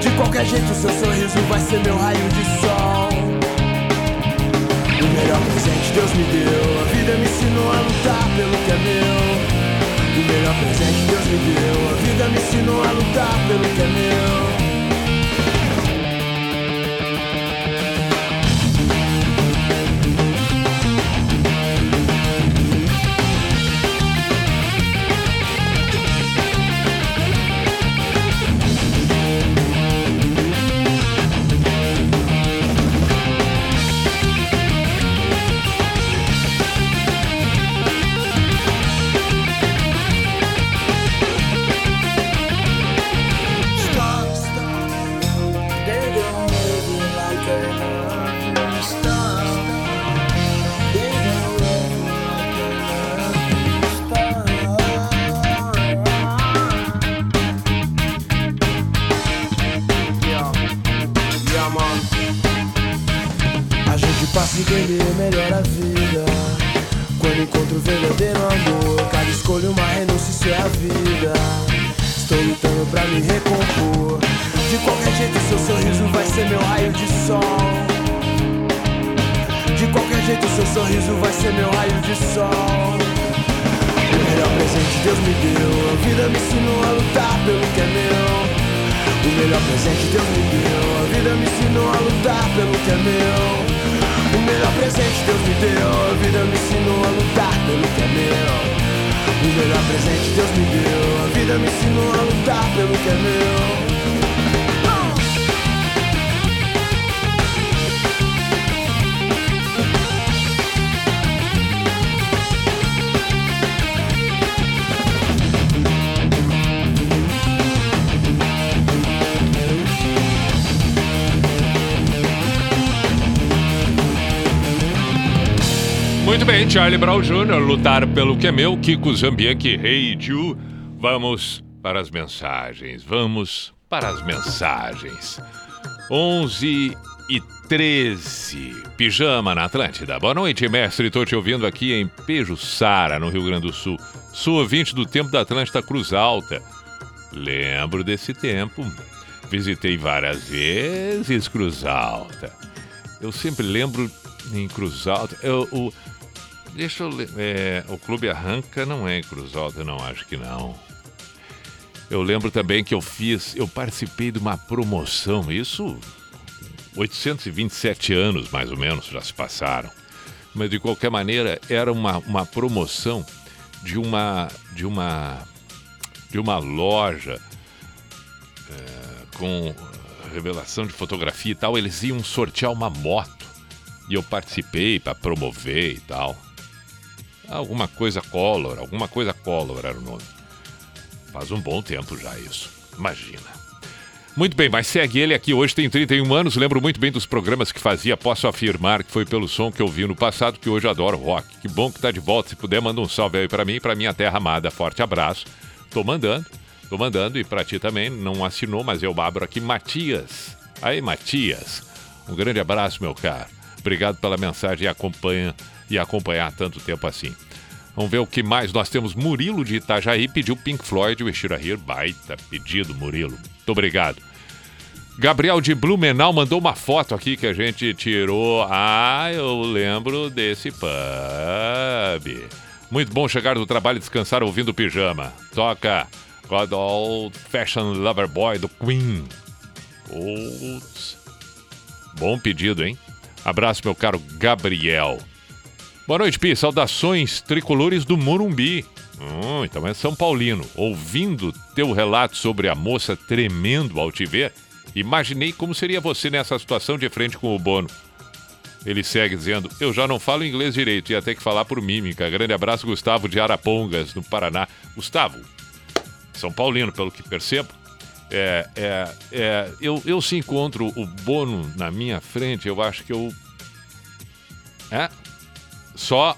De qualquer jeito, seu sorriso vai ser meu raio de sol. O melhor presente Deus me deu. A vida me ensinou a lutar pelo que é meu. Melhor presente Deus me deu. A vida me ensinou a lutar pelo que é meu. Muito bem, Charlie Brown Jr., lutar pelo que é meu, Kiko Zambianchi, Hey Ju. Vamos para as mensagens, vamos para as mensagens. 11 e 13, Pijama na Atlântida. Boa noite, mestre, estou te ouvindo aqui em Pejuçara, no Rio Grande do Sul. Sou ouvinte do tempo da Atlântida Cruz Alta. Lembro desse tempo. Visitei várias vezes Cruz Alta. Eu sempre lembro em Cruz Alta. Eu, o, deixa eu. É, o Clube Arranca não é em Cruz Alta, não, acho que não. Eu lembro também que eu fiz. Eu participei de uma promoção, isso. 827 anos, mais ou menos, já se passaram. Mas de qualquer maneira, era uma, uma promoção de uma. de uma. de uma loja é, com revelação de fotografia e tal. Eles iam sortear uma moto. E eu participei para promover e tal. Alguma coisa Collor, alguma coisa Collor era o nome. Faz um bom tempo já isso. Imagina. Muito bem, mas segue ele aqui. Hoje tem 31 anos, lembro muito bem dos programas que fazia. Posso afirmar que foi pelo som que eu vi no passado que hoje adoro rock. Que bom que tá de volta. Se puder, manda um salve aí pra mim e pra minha terra amada. Forte abraço. Tô mandando, tô mandando e pra ti também. Não assinou, mas eu abro aqui. Matias. Aí, Matias. Um grande abraço, meu caro. Obrigado pela mensagem e acompanha e acompanhar tanto tempo assim. Vamos ver o que mais nós temos. Murilo de Itajaí pediu Pink Floyd, o Estira Here. Baita pedido, Murilo. Muito obrigado. Gabriel de Blumenau mandou uma foto aqui que a gente tirou. Ah, eu lembro desse pub. Muito bom chegar do trabalho e descansar ouvindo pijama. Toca God Old Fashion Lover Boy do Queen. Putz. Bom pedido, hein? Abraço, meu caro Gabriel. Boa noite, Pi. Saudações tricolores do Morumbi. Hum, então é São Paulino. Ouvindo teu relato sobre a moça tremendo ao te ver, imaginei como seria você nessa situação de frente com o Bono. Ele segue dizendo: Eu já não falo inglês direito, ia ter que falar por mímica. Grande abraço, Gustavo de Arapongas, no Paraná. Gustavo, São Paulino, pelo que percebo. É, é, é, eu, eu se encontro o Bono na minha frente, eu acho que eu. É? Só.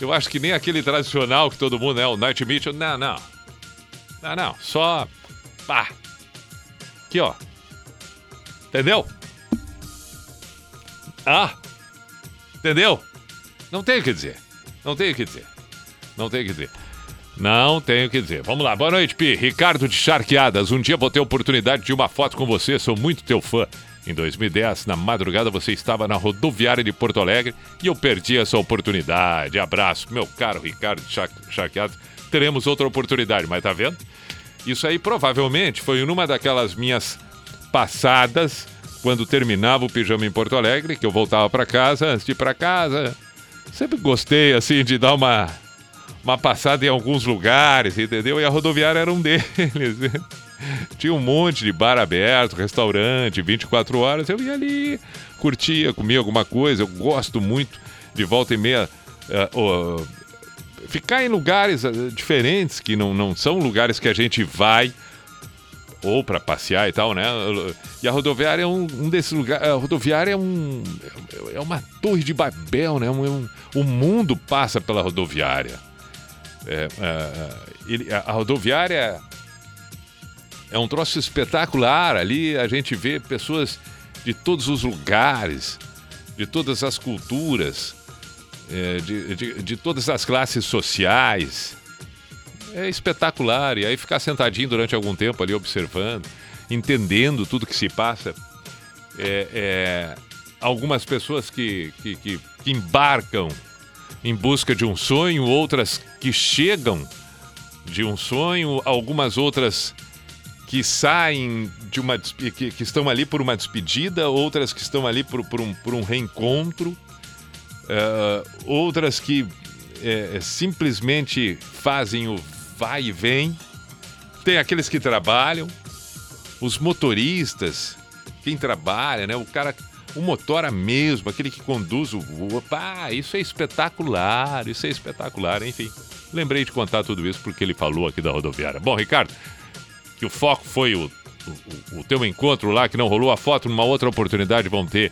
Eu acho que nem aquele tradicional que todo mundo é, o Night Mitchell. Não, não. Não, não. Só. Pá. Aqui, ó. Entendeu? Ah! Entendeu? Não tenho o que dizer. Não tenho o que dizer. Não tenho o que dizer. Não tenho o que dizer. Vamos lá. Boa noite, Pi. Ricardo de Charqueadas. Um dia vou ter oportunidade de uma foto com você. Sou muito teu fã. Em 2010, na madrugada, você estava na rodoviária de Porto Alegre e eu perdi essa oportunidade. Abraço, meu caro Ricardo Charqueadas. Teremos outra oportunidade, mas tá vendo? Isso aí provavelmente foi numa daquelas minhas passadas, quando terminava o pijama em Porto Alegre, que eu voltava para casa, antes de ir para casa. Sempre gostei, assim, de dar uma, uma passada em alguns lugares, entendeu? E a rodoviária era um [LAUGHS] deles. [LAUGHS] Tinha um monte de bar aberto, restaurante, 24 horas. Eu ia ali, curtia, comia alguma coisa. Eu gosto muito de volta e meia. eh, ó, ficar em lugares eh, diferentes, que não, não são lugares que a gente vai ou para passear e tal, né? E a rodoviária é um, um desses lugares. A rodoviária é um é uma torre de Babel, né? Um, um- o mundo passa pela rodoviária. É, é, ele- a, a rodoviária é um troço espetacular. Ali a gente vê pessoas de todos os lugares, de todas as culturas, é, de, de, de todas as classes sociais. É espetacular. E aí ficar sentadinho durante algum tempo ali observando, entendendo tudo que se passa. É, é, algumas pessoas que, que, que- que embarcam em busca de um sonho, outras que chegam de um sonho, algumas outras que saem de uma que, que estão ali por uma despedida, outras que estão ali por, por um, por um reencontro, eh, outras que eh, simplesmente fazem o vai e vem. Tem aqueles que trabalham, os motoristas, quem trabalha, né? O cara, o motora mesmo, aquele que conduz o. Pá, isso é espetacular, isso é espetacular, enfim. Lembrei de contar tudo isso porque ele falou aqui da rodoviária. Bom, Ricardo, que o foco foi o, o, o teu encontro lá, que não rolou a foto, numa outra oportunidade vão ter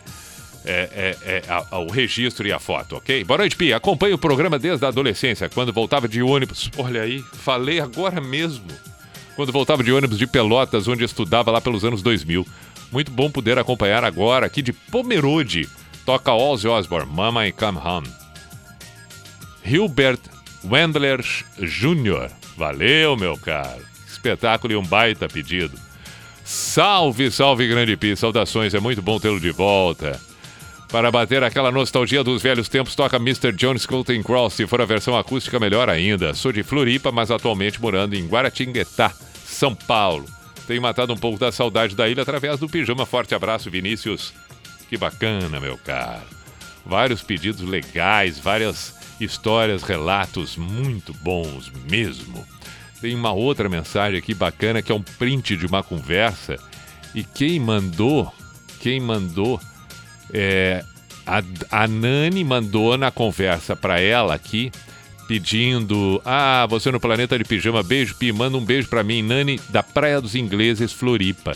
é, é, é, a- a- o registro e a foto, ok? Boa noite, Pia. Acompanho o programa desde a adolescência, quando voltava de ônibus. Olha aí, falei agora mesmo. Quando voltava de ônibus de Pelotas, onde estudava lá pelos anos 2000. Muito bom poder acompanhar agora aqui de Pomerode. Toca Ozzy Osbourne, Mama I Come Home. Hilbert Wendler Jr. Valeu, meu caro. Espetáculo e um baita pedido. Salve, salve, grande Pi. Saudações, é muito bom tê-lo de volta. Para bater aquela nostalgia dos velhos tempos, toca Mr. Jones Colton Cross. Se for a versão acústica, melhor ainda. Sou de Floripa, mas atualmente morando em Guaratinguetá, São Paulo. Tenho matado um pouco da saudade da ilha através do pijama. Forte abraço, Vinícius. Que bacana, meu caro. Vários pedidos legais, várias histórias, relatos muito bons mesmo. Tem uma outra mensagem aqui bacana que é um print de uma conversa. E quem mandou, quem mandou, é, a, a Nani mandou na conversa para ela aqui, pedindo: Ah, você no Planeta de Pijama, beijo, Pi, manda um beijo para mim, Nani, da Praia dos Ingleses, Floripa.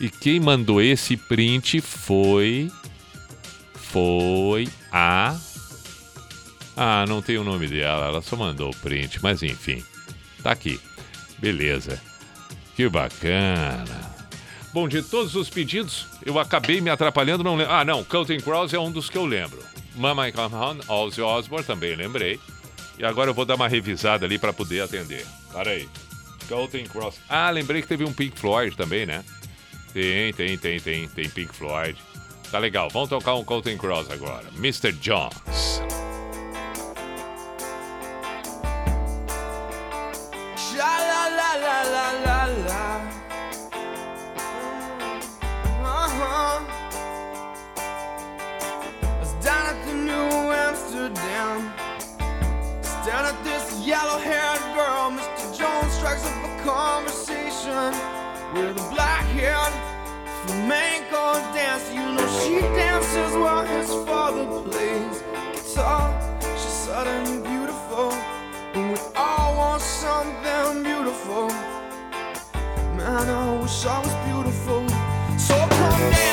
E quem mandou esse print foi. Foi a. Ah, não tem o nome dela, ela só mandou o print, mas enfim. Tá aqui. Beleza. Que bacana. Bom, de todos os pedidos, eu acabei me atrapalhando, não lembro. Ah, não, Counting Crows é um dos que eu lembro. Mama I Come Home, Ozzy Osbourne, também lembrei. E agora eu vou dar uma revisada ali para poder atender. Para aí. Counting Crows. Ah, lembrei que teve um Pink Floyd também, né? Tem, tem, tem, tem, tem Pink Floyd. Tá legal, vamos tocar um Counting Crows agora. Mr. Jones. With a black haired flamenco dancer. You know, she dances while his father plays guitar. She's suddenly beautiful, and we all want something beautiful. Man, I wish I was beautiful. So come dance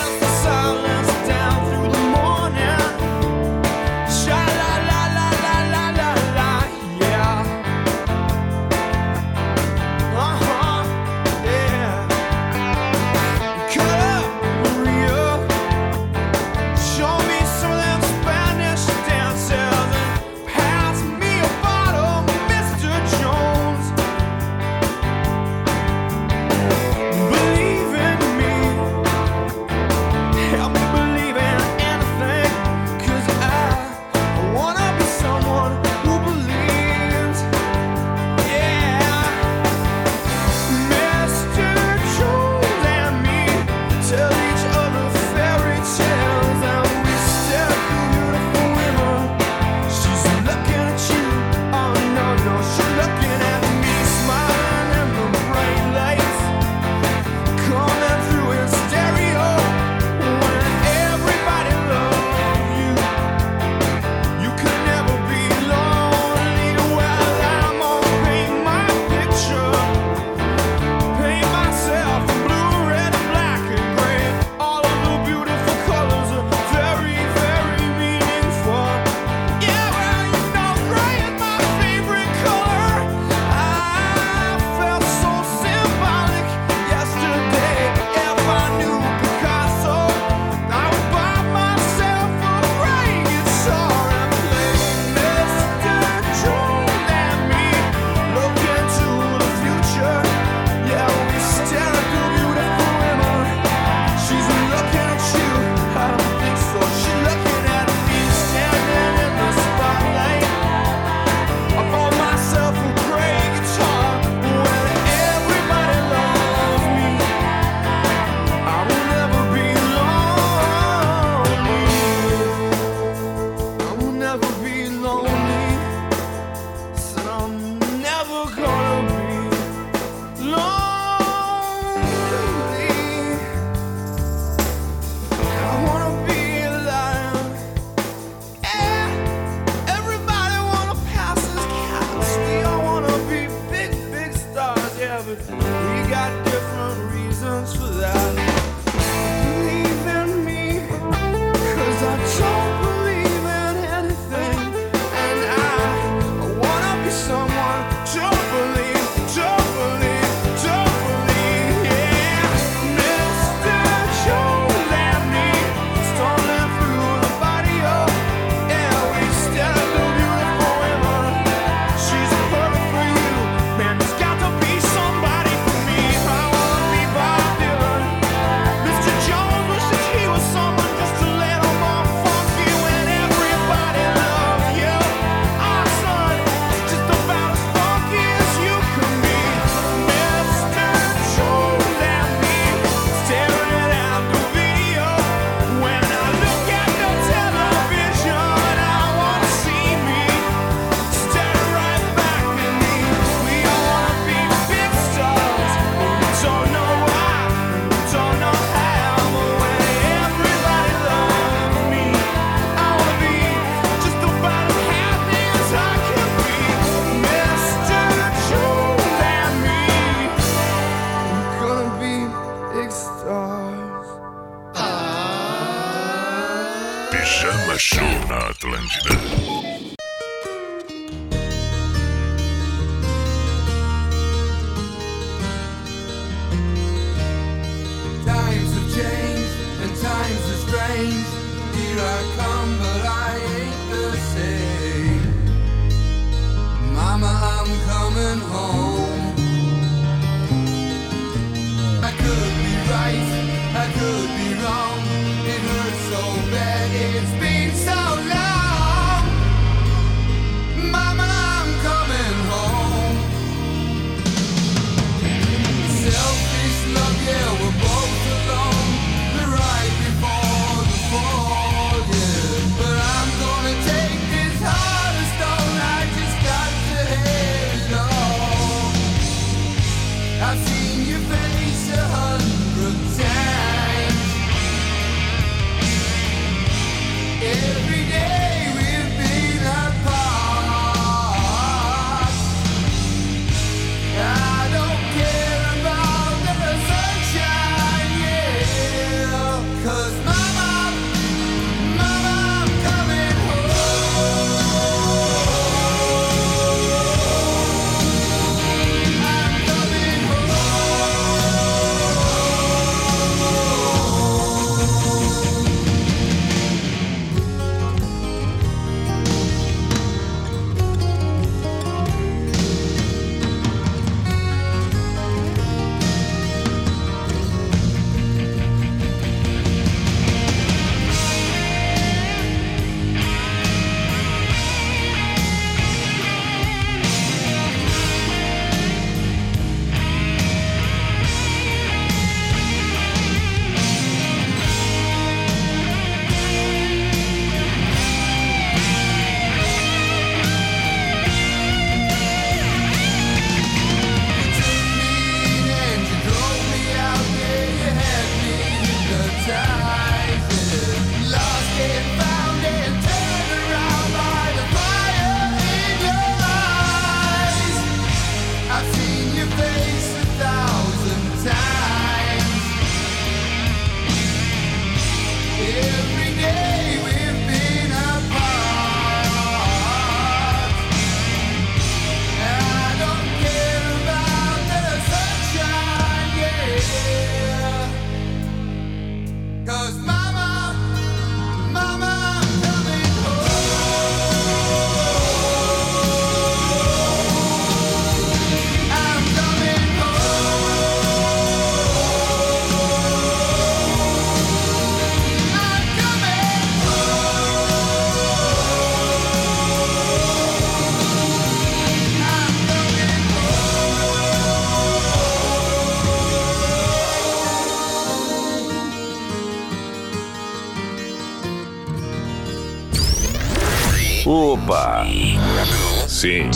Sim.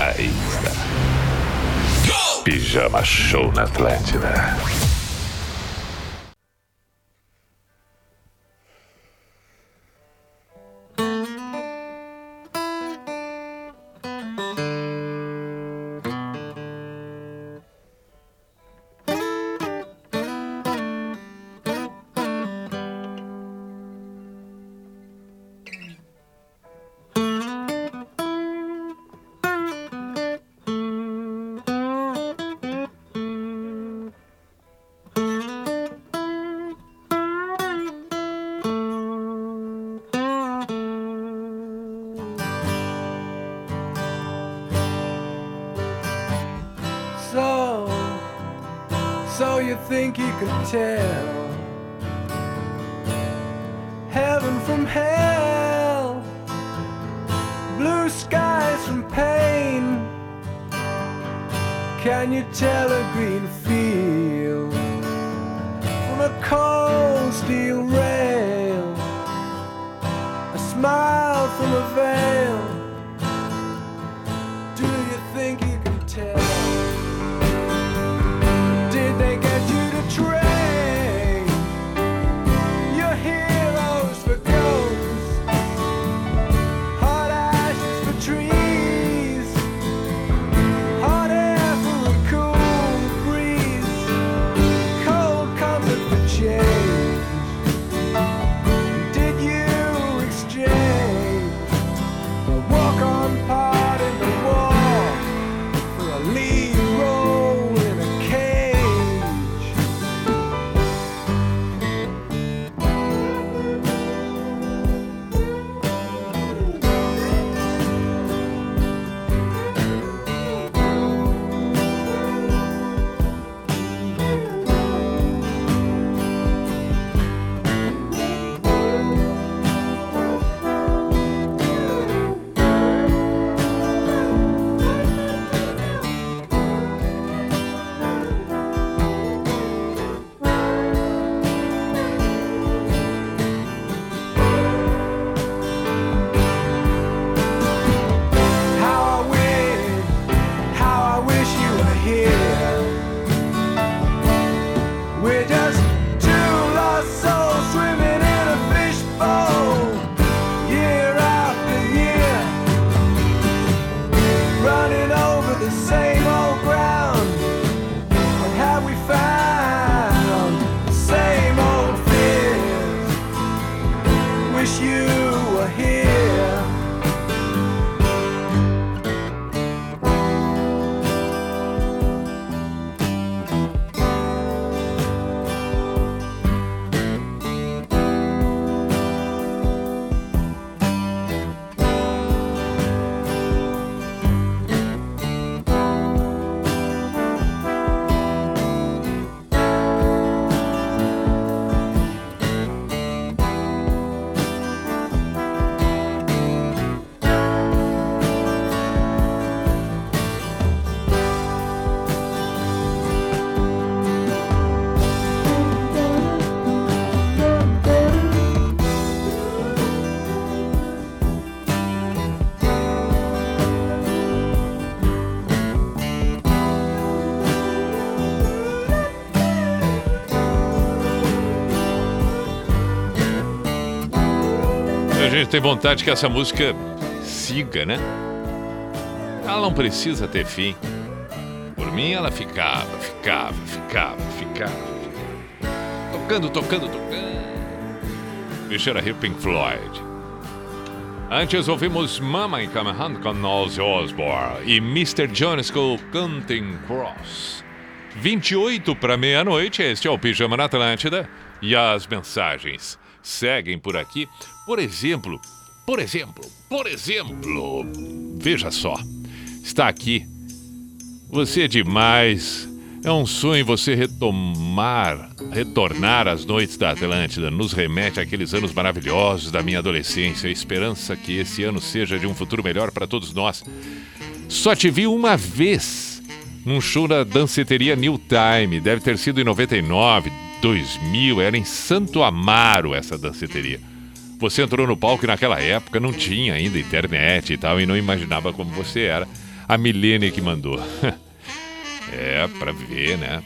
Aí está. Pijama Show na Atlântida. Gente tem vontade que essa música siga, né? Ela não precisa ter fim. Por mim, ela ficava, ficava, ficava, ficava. Tocando, tocando, tocando. Bicho Rio Pink Floyd. Antes ouvimos Mama in Come Hand com Ozzy Osbourne e Mr. Jones com Canting Cross. 28 para meia-noite, este é o Pijama na Atlântida e as mensagens seguem por aqui. Por exemplo, por exemplo, por exemplo, veja só, está aqui. Você é demais. É um sonho você retomar, retornar às noites da Atlântida. Nos remete àqueles anos maravilhosos da minha adolescência. A esperança que esse ano seja de um futuro melhor para todos nós. Só te vi uma vez num show na danceteria New Time. Deve ter sido em 99, 2000. Era em Santo Amaro essa danceteria. Você entrou no palco e naquela época não tinha ainda internet e tal, e não imaginava como você era. A Milene que mandou. [LAUGHS] é, pra ver, né?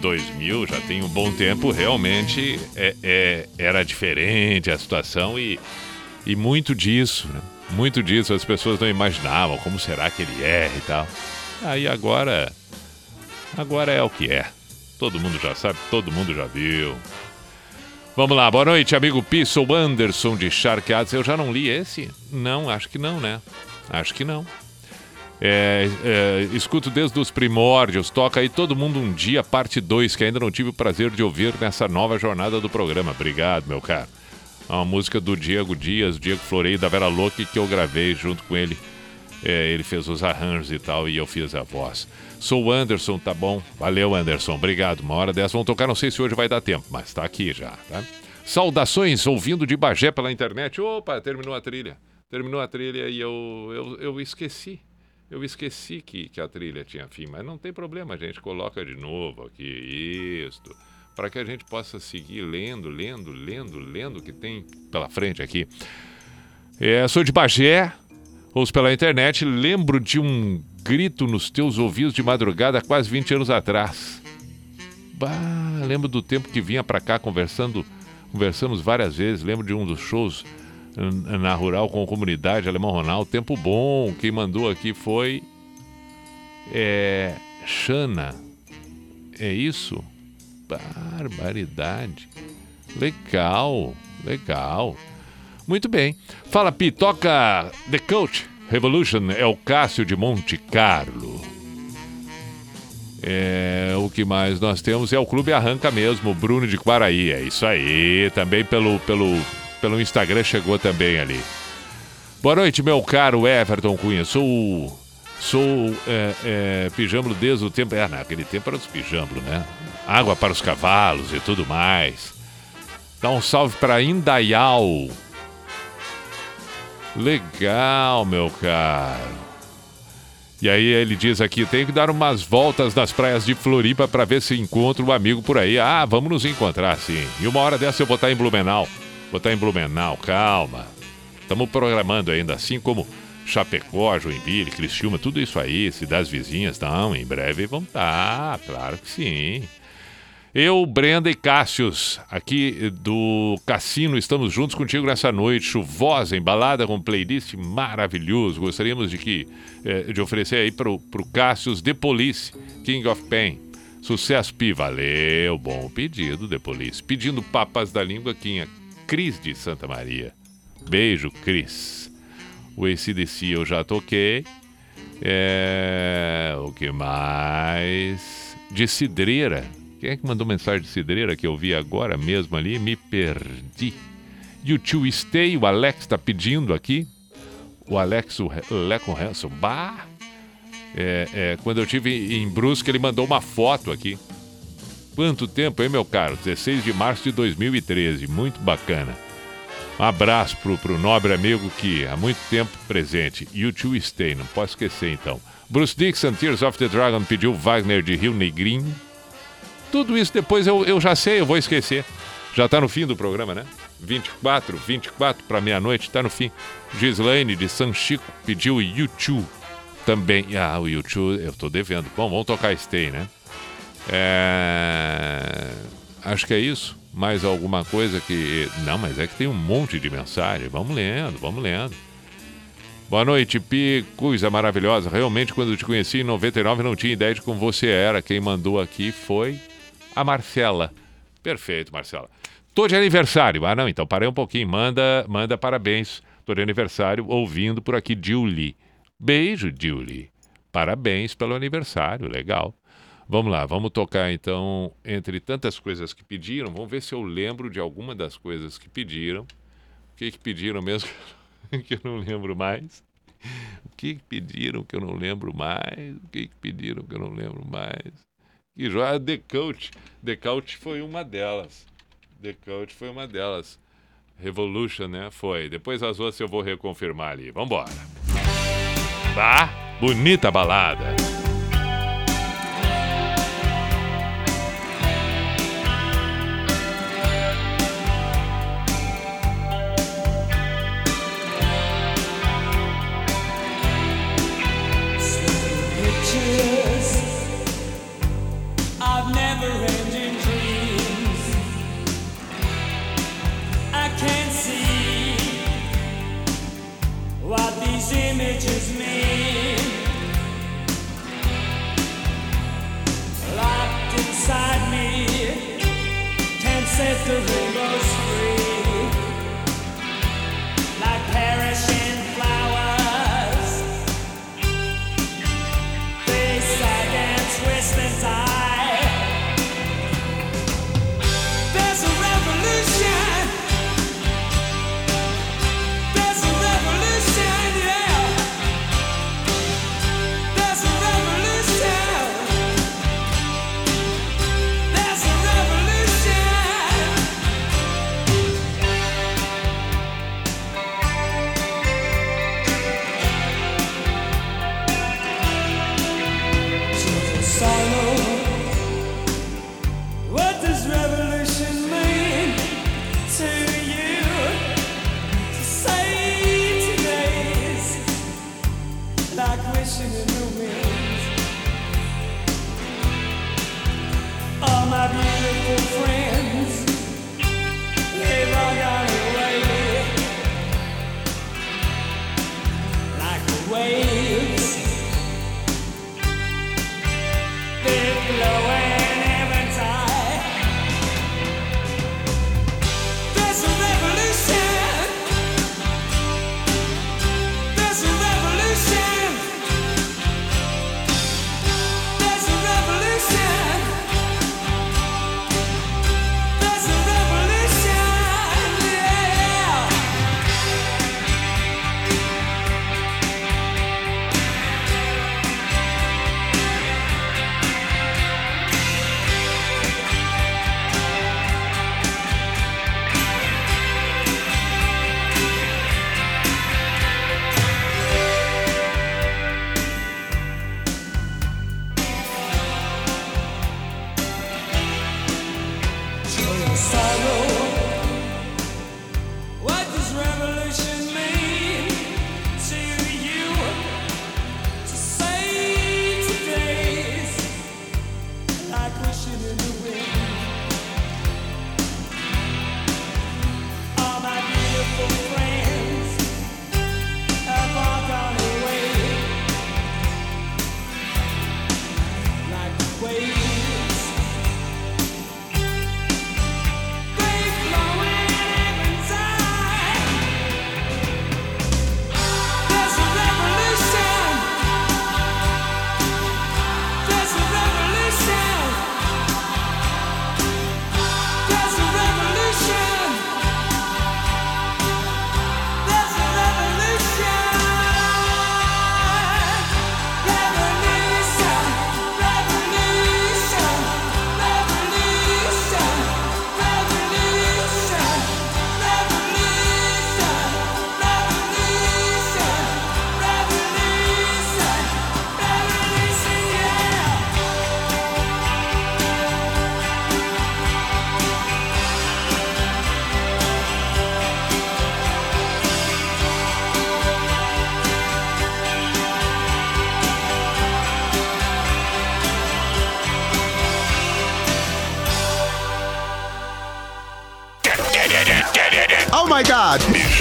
2000 já tem um bom tempo, realmente é, é- era diferente a situação e, e muito disso, né? Muito disso as pessoas não imaginavam como será que ele é e tal. Aí agora, agora é o que é. Todo mundo já sabe, todo mundo já viu. Vamos lá, boa noite, amigo Pissel Anderson de Charqueados. Eu já não li esse? Não, acho que não, né? Acho que não. É, é, escuto desde os primórdios, toca aí Todo Mundo Um Dia, parte 2, que ainda não tive o prazer de ouvir nessa nova jornada do programa. Obrigado, meu caro. É uma música do Diego Dias, Diego Floreio, da Vera Louca, que eu gravei junto com ele. É, ele fez os arranjos e tal, e eu fiz a voz. Sou o Anderson, tá bom? Valeu, Anderson. Obrigado. Uma hora dessa vão tocar, não sei se hoje vai dar tempo, mas tá aqui já, tá? Saudações, ouvindo de Bagé pela internet. Opa, terminou a trilha. Terminou a trilha e eu, eu, eu esqueci. Eu esqueci que, que a trilha tinha fim, mas não tem problema, a gente coloca de novo aqui, isto, para que a gente possa seguir lendo, lendo, lendo, lendo o que tem pela frente aqui. É, sou de Bagé, ouço pela internet, lembro de um grito nos teus ouvidos de madrugada há quase 20 anos atrás. Bah, lembro do tempo que vinha pra cá conversando, conversamos várias vezes, lembro de um dos shows n- na Rural com a comunidade Alemão Ronaldo, tempo bom, quem mandou aqui foi é, Xana, é isso? Barbaridade, legal, legal, muito bem. Fala Pi, toca The Coach Revolution, é o Cássio de Monte Carlo. É, o que mais nós temos é o Clube Arranca mesmo, Bruno de Quaraí. É isso aí. Também pelo, pelo, pelo Instagram chegou também ali. Boa noite, meu caro Everton Cunha. Sou. Sou é, é, desde o tempo. É, naquele tempo era os pijamblo, né? Água para os cavalos e tudo mais. Dá um salve para Indaial. Legal, meu caro. E aí ele diz aqui, tem que dar umas voltas nas praias de Floripa para ver se encontro um amigo por aí. Ah, vamos nos encontrar, sim. E uma hora dessa eu vou estar em Blumenau. Vou estar em Blumenau, calma. Estamos programando ainda, assim como Chapecó, Joinville, Criciúma, tudo isso aí, cidades vizinhas, não, em breve vão estar, claro que sim. Eu, Brenda e Cássius, aqui do Cassino, estamos juntos contigo nessa noite chuvosa, embalada com playlist maravilhoso. Gostaríamos de que eh, de oferecer aí pro, pro Cássius The Police, King of Pain. Sucesso, Pi, valeu, bom pedido, The Police. Pedindo papas da língua, Quinha, Cris de Santa Maria. Beijo, Cris. O ACDC eu já toquei. É... O que mais? De Cidreira. Quem é que mandou mensagem de Cidreira que eu vi agora mesmo ali? Me perdi. E o Stay, o Alex tá pedindo aqui. O Alex, o Leco Hanson. Bah! É, é, quando eu tive em Brusque, ele mandou uma foto aqui. Quanto tempo, hein, meu caro? 16 de março de 2013. Muito bacana. Um abraço pro, pro nobre amigo que há muito tempo presente. E o tio Stay, não posso esquecer então. Bruce Dixon, Tears of the Dragon, pediu Wagner de Rio Negrinho. Tudo isso depois eu, eu já sei, eu vou esquecer. Já tá no fim do programa, né? 24, 24 para meia-noite, tá no fim. Gislaine de San Chico pediu YouTube também. Ah, o YouTube eu tô devendo. Bom, vamos tocar Stay, né? É... Acho que é isso. Mais alguma coisa que. Não, mas é que tem um monte de mensagem. Vamos lendo, vamos lendo. Boa noite, Pi. Coisa maravilhosa. Realmente, quando eu te conheci em 99, não tinha ideia de como você era. Quem mandou aqui foi a Marcela. Perfeito, Marcela. Tô de aniversário. Ah, não, então parei um pouquinho. Manda, manda parabéns. Tô de aniversário ouvindo por aqui, Julie. Beijo, Julie. Parabéns pelo aniversário. Legal. Vamos lá, vamos tocar então, entre tantas coisas que pediram, vamos ver se eu lembro de alguma das coisas que pediram. O que, que pediram mesmo [LAUGHS] que eu não lembro mais? O que, que pediram que eu não lembro mais? O que, que pediram que eu não lembro mais? Que joia, The Coach foi uma delas. The Coach foi uma delas. Revolution, né? Foi. Depois as outras eu vou reconfirmar ali. Vambora. Bah, bonita balada. the rainbow.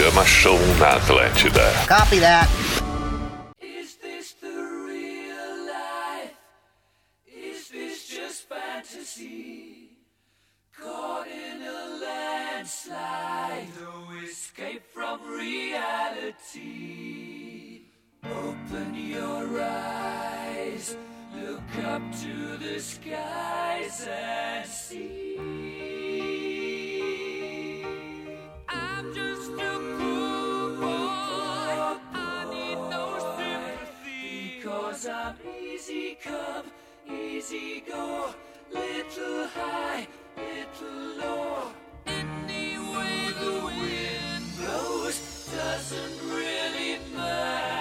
chama Show na Atlântida. Copy that. Is this the real life? Is this just fantasy? Caught in a landslide, no escape from reality. Open your eyes, look up to the skies and see. stop. Easy come, easy go. Little high, little low. Anywhere the wind blows doesn't really matter.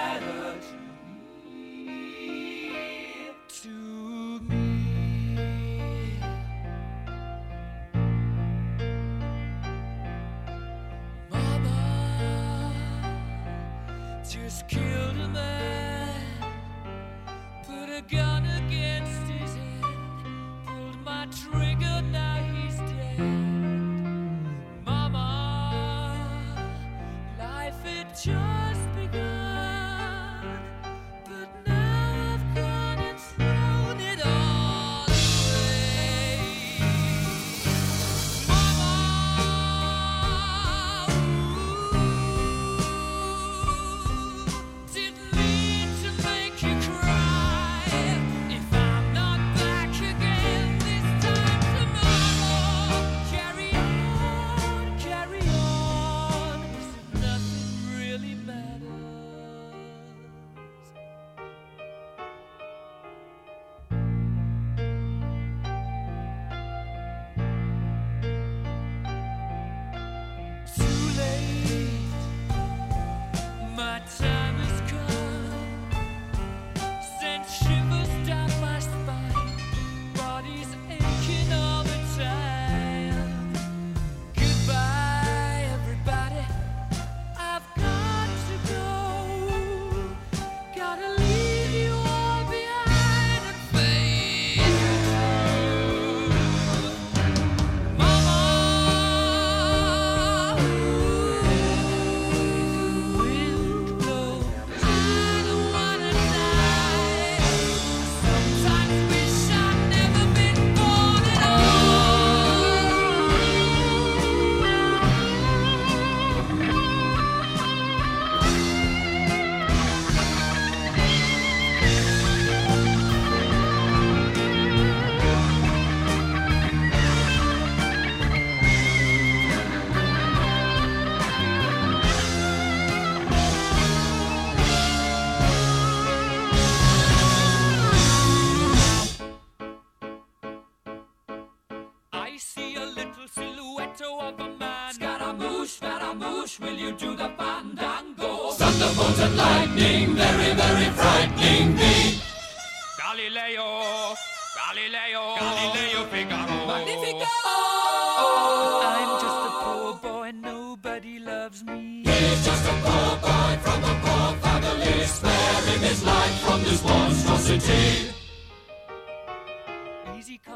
dream.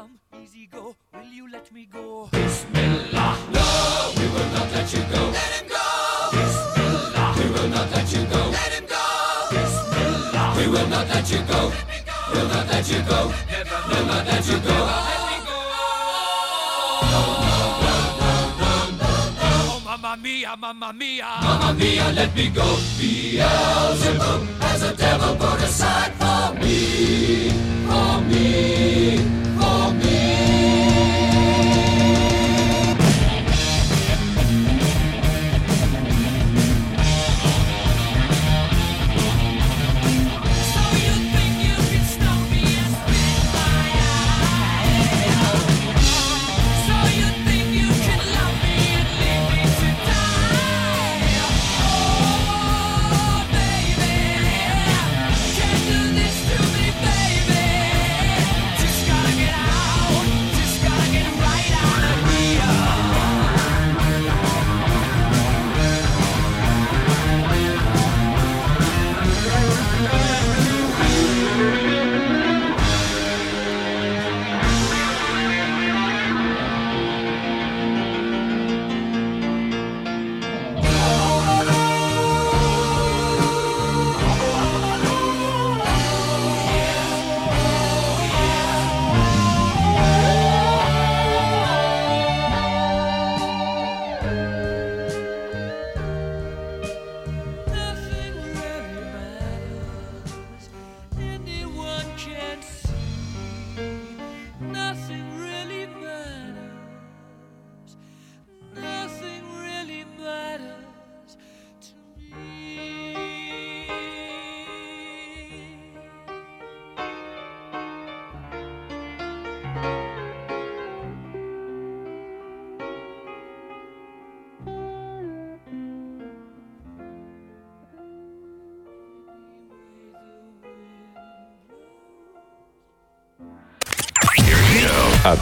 come, easy go. Will you let me go? Bismillah, no, we will not let you go. Let him go. Bismillah, we will not let you go. Let him go. Bismillah, we will not let you go. We'll not let you go. Never, we'll not let you go. Mamma mia, mamma mia, mamma mia, let me go. Beelzebub has a devil put aside for me, for me me.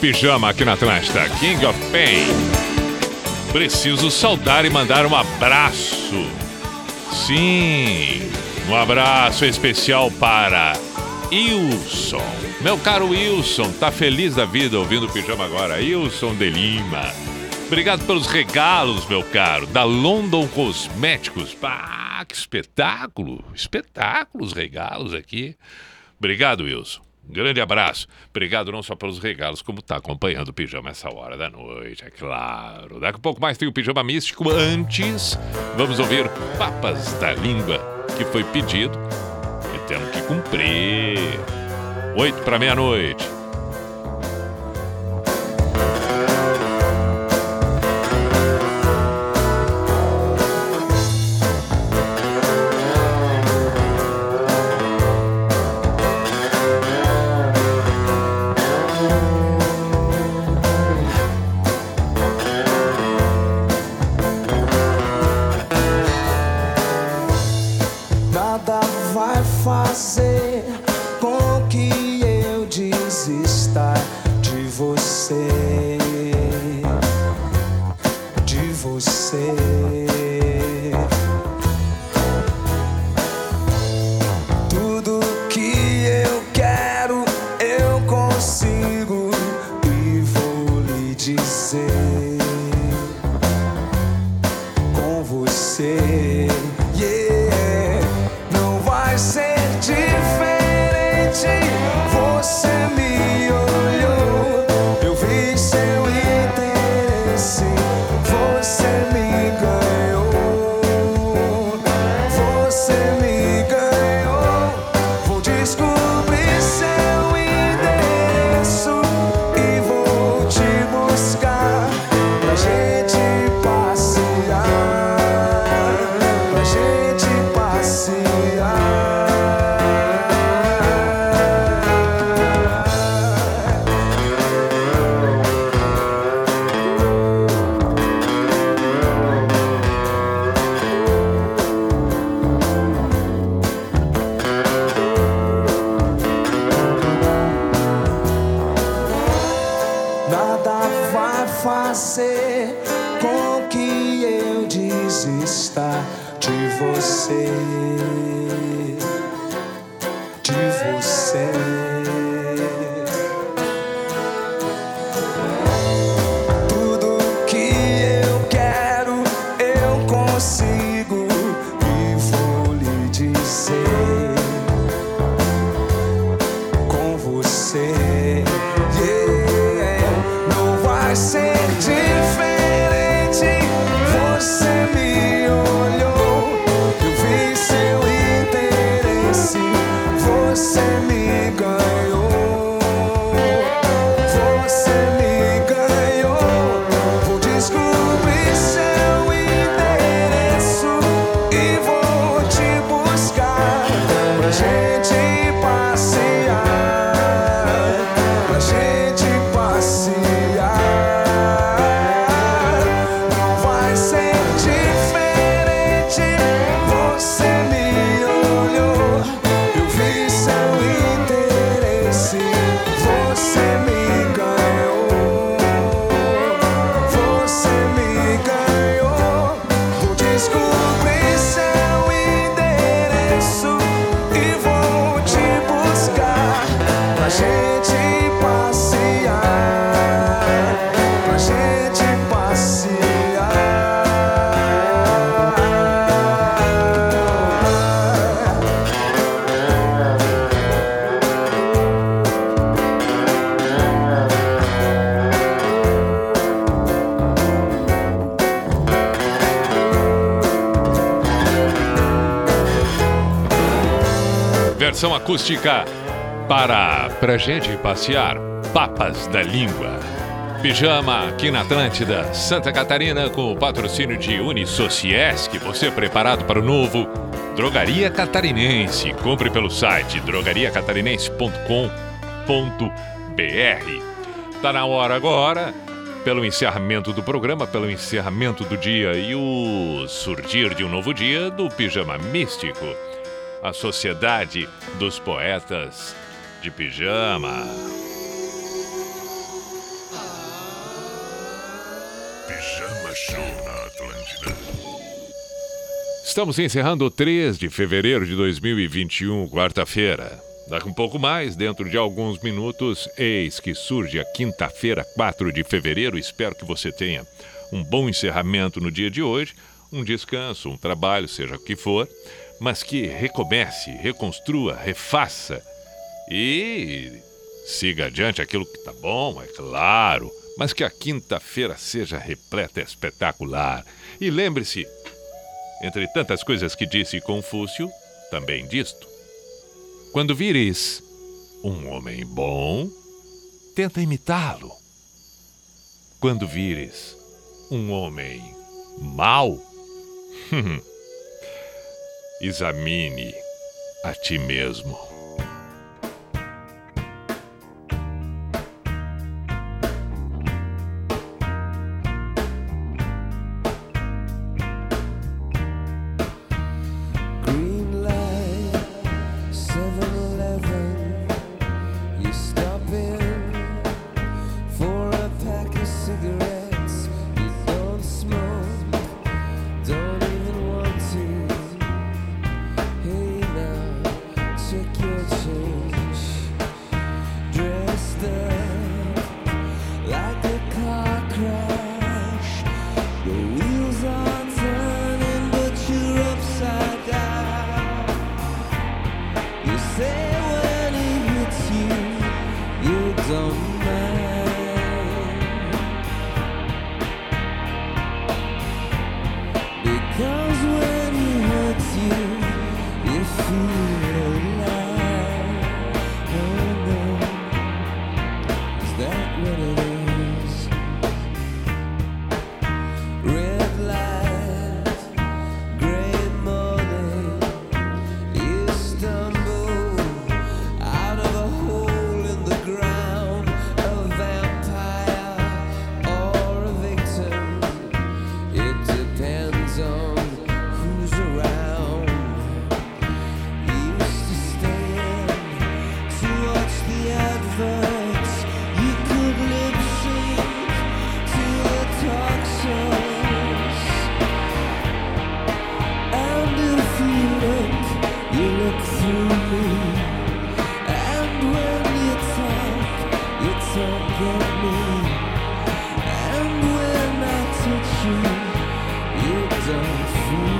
pijama aqui na Atlanta. King of Pain. Preciso saudar e mandar um abraço. Sim, um abraço especial para Wilson. Meu caro Wilson, tá feliz da vida ouvindo o pijama agora. Wilson de Lima. Obrigado pelos regalos, meu caro, da London Cosméticos. Ah, que espetáculo! Espetáculos, regalos aqui. Obrigado, Wilson. Grande abraço. Obrigado não só pelos regalos, como está acompanhando o pijama essa hora da noite, é claro. Daqui a pouco mais tem o pijama místico. Antes, vamos ouvir Papas da Língua, que foi pedido e temos que cumprir. Oito para meia-noite. versão acústica para pra gente passear papas da língua. Pijama aqui na Atlântida, Santa Catarina, com o patrocínio de Unisociesc, você preparado para o novo Drogaria Catarinense. Compre pelo site drogariacatarinense.com.br. Tá na hora agora pelo encerramento do programa, pelo encerramento do dia e o surgir de um novo dia do Pijama Místico. A Sociedade dos Poetas de Pijama. Pijama Show na Atlântida. Estamos encerrando o 3 de fevereiro de 2021, quarta-feira. Daqui um pouco mais, dentro de alguns minutos, eis que surge a quinta-feira, 4 de fevereiro. Espero que você tenha um bom encerramento no dia de hoje, um descanso, um trabalho, seja o que for, mas que recomece, reconstrua, refaça e siga adiante aquilo que tá bom, é claro, mas que a quinta-feira seja repleta, espetacular. E lembre-se, entre tantas coisas que disse Confúcio, também disto. Quando vires um homem bom, tenta imitá-lo. Quando vires um homem mau, [LAUGHS] examine a ti mesmo. You, you don't feel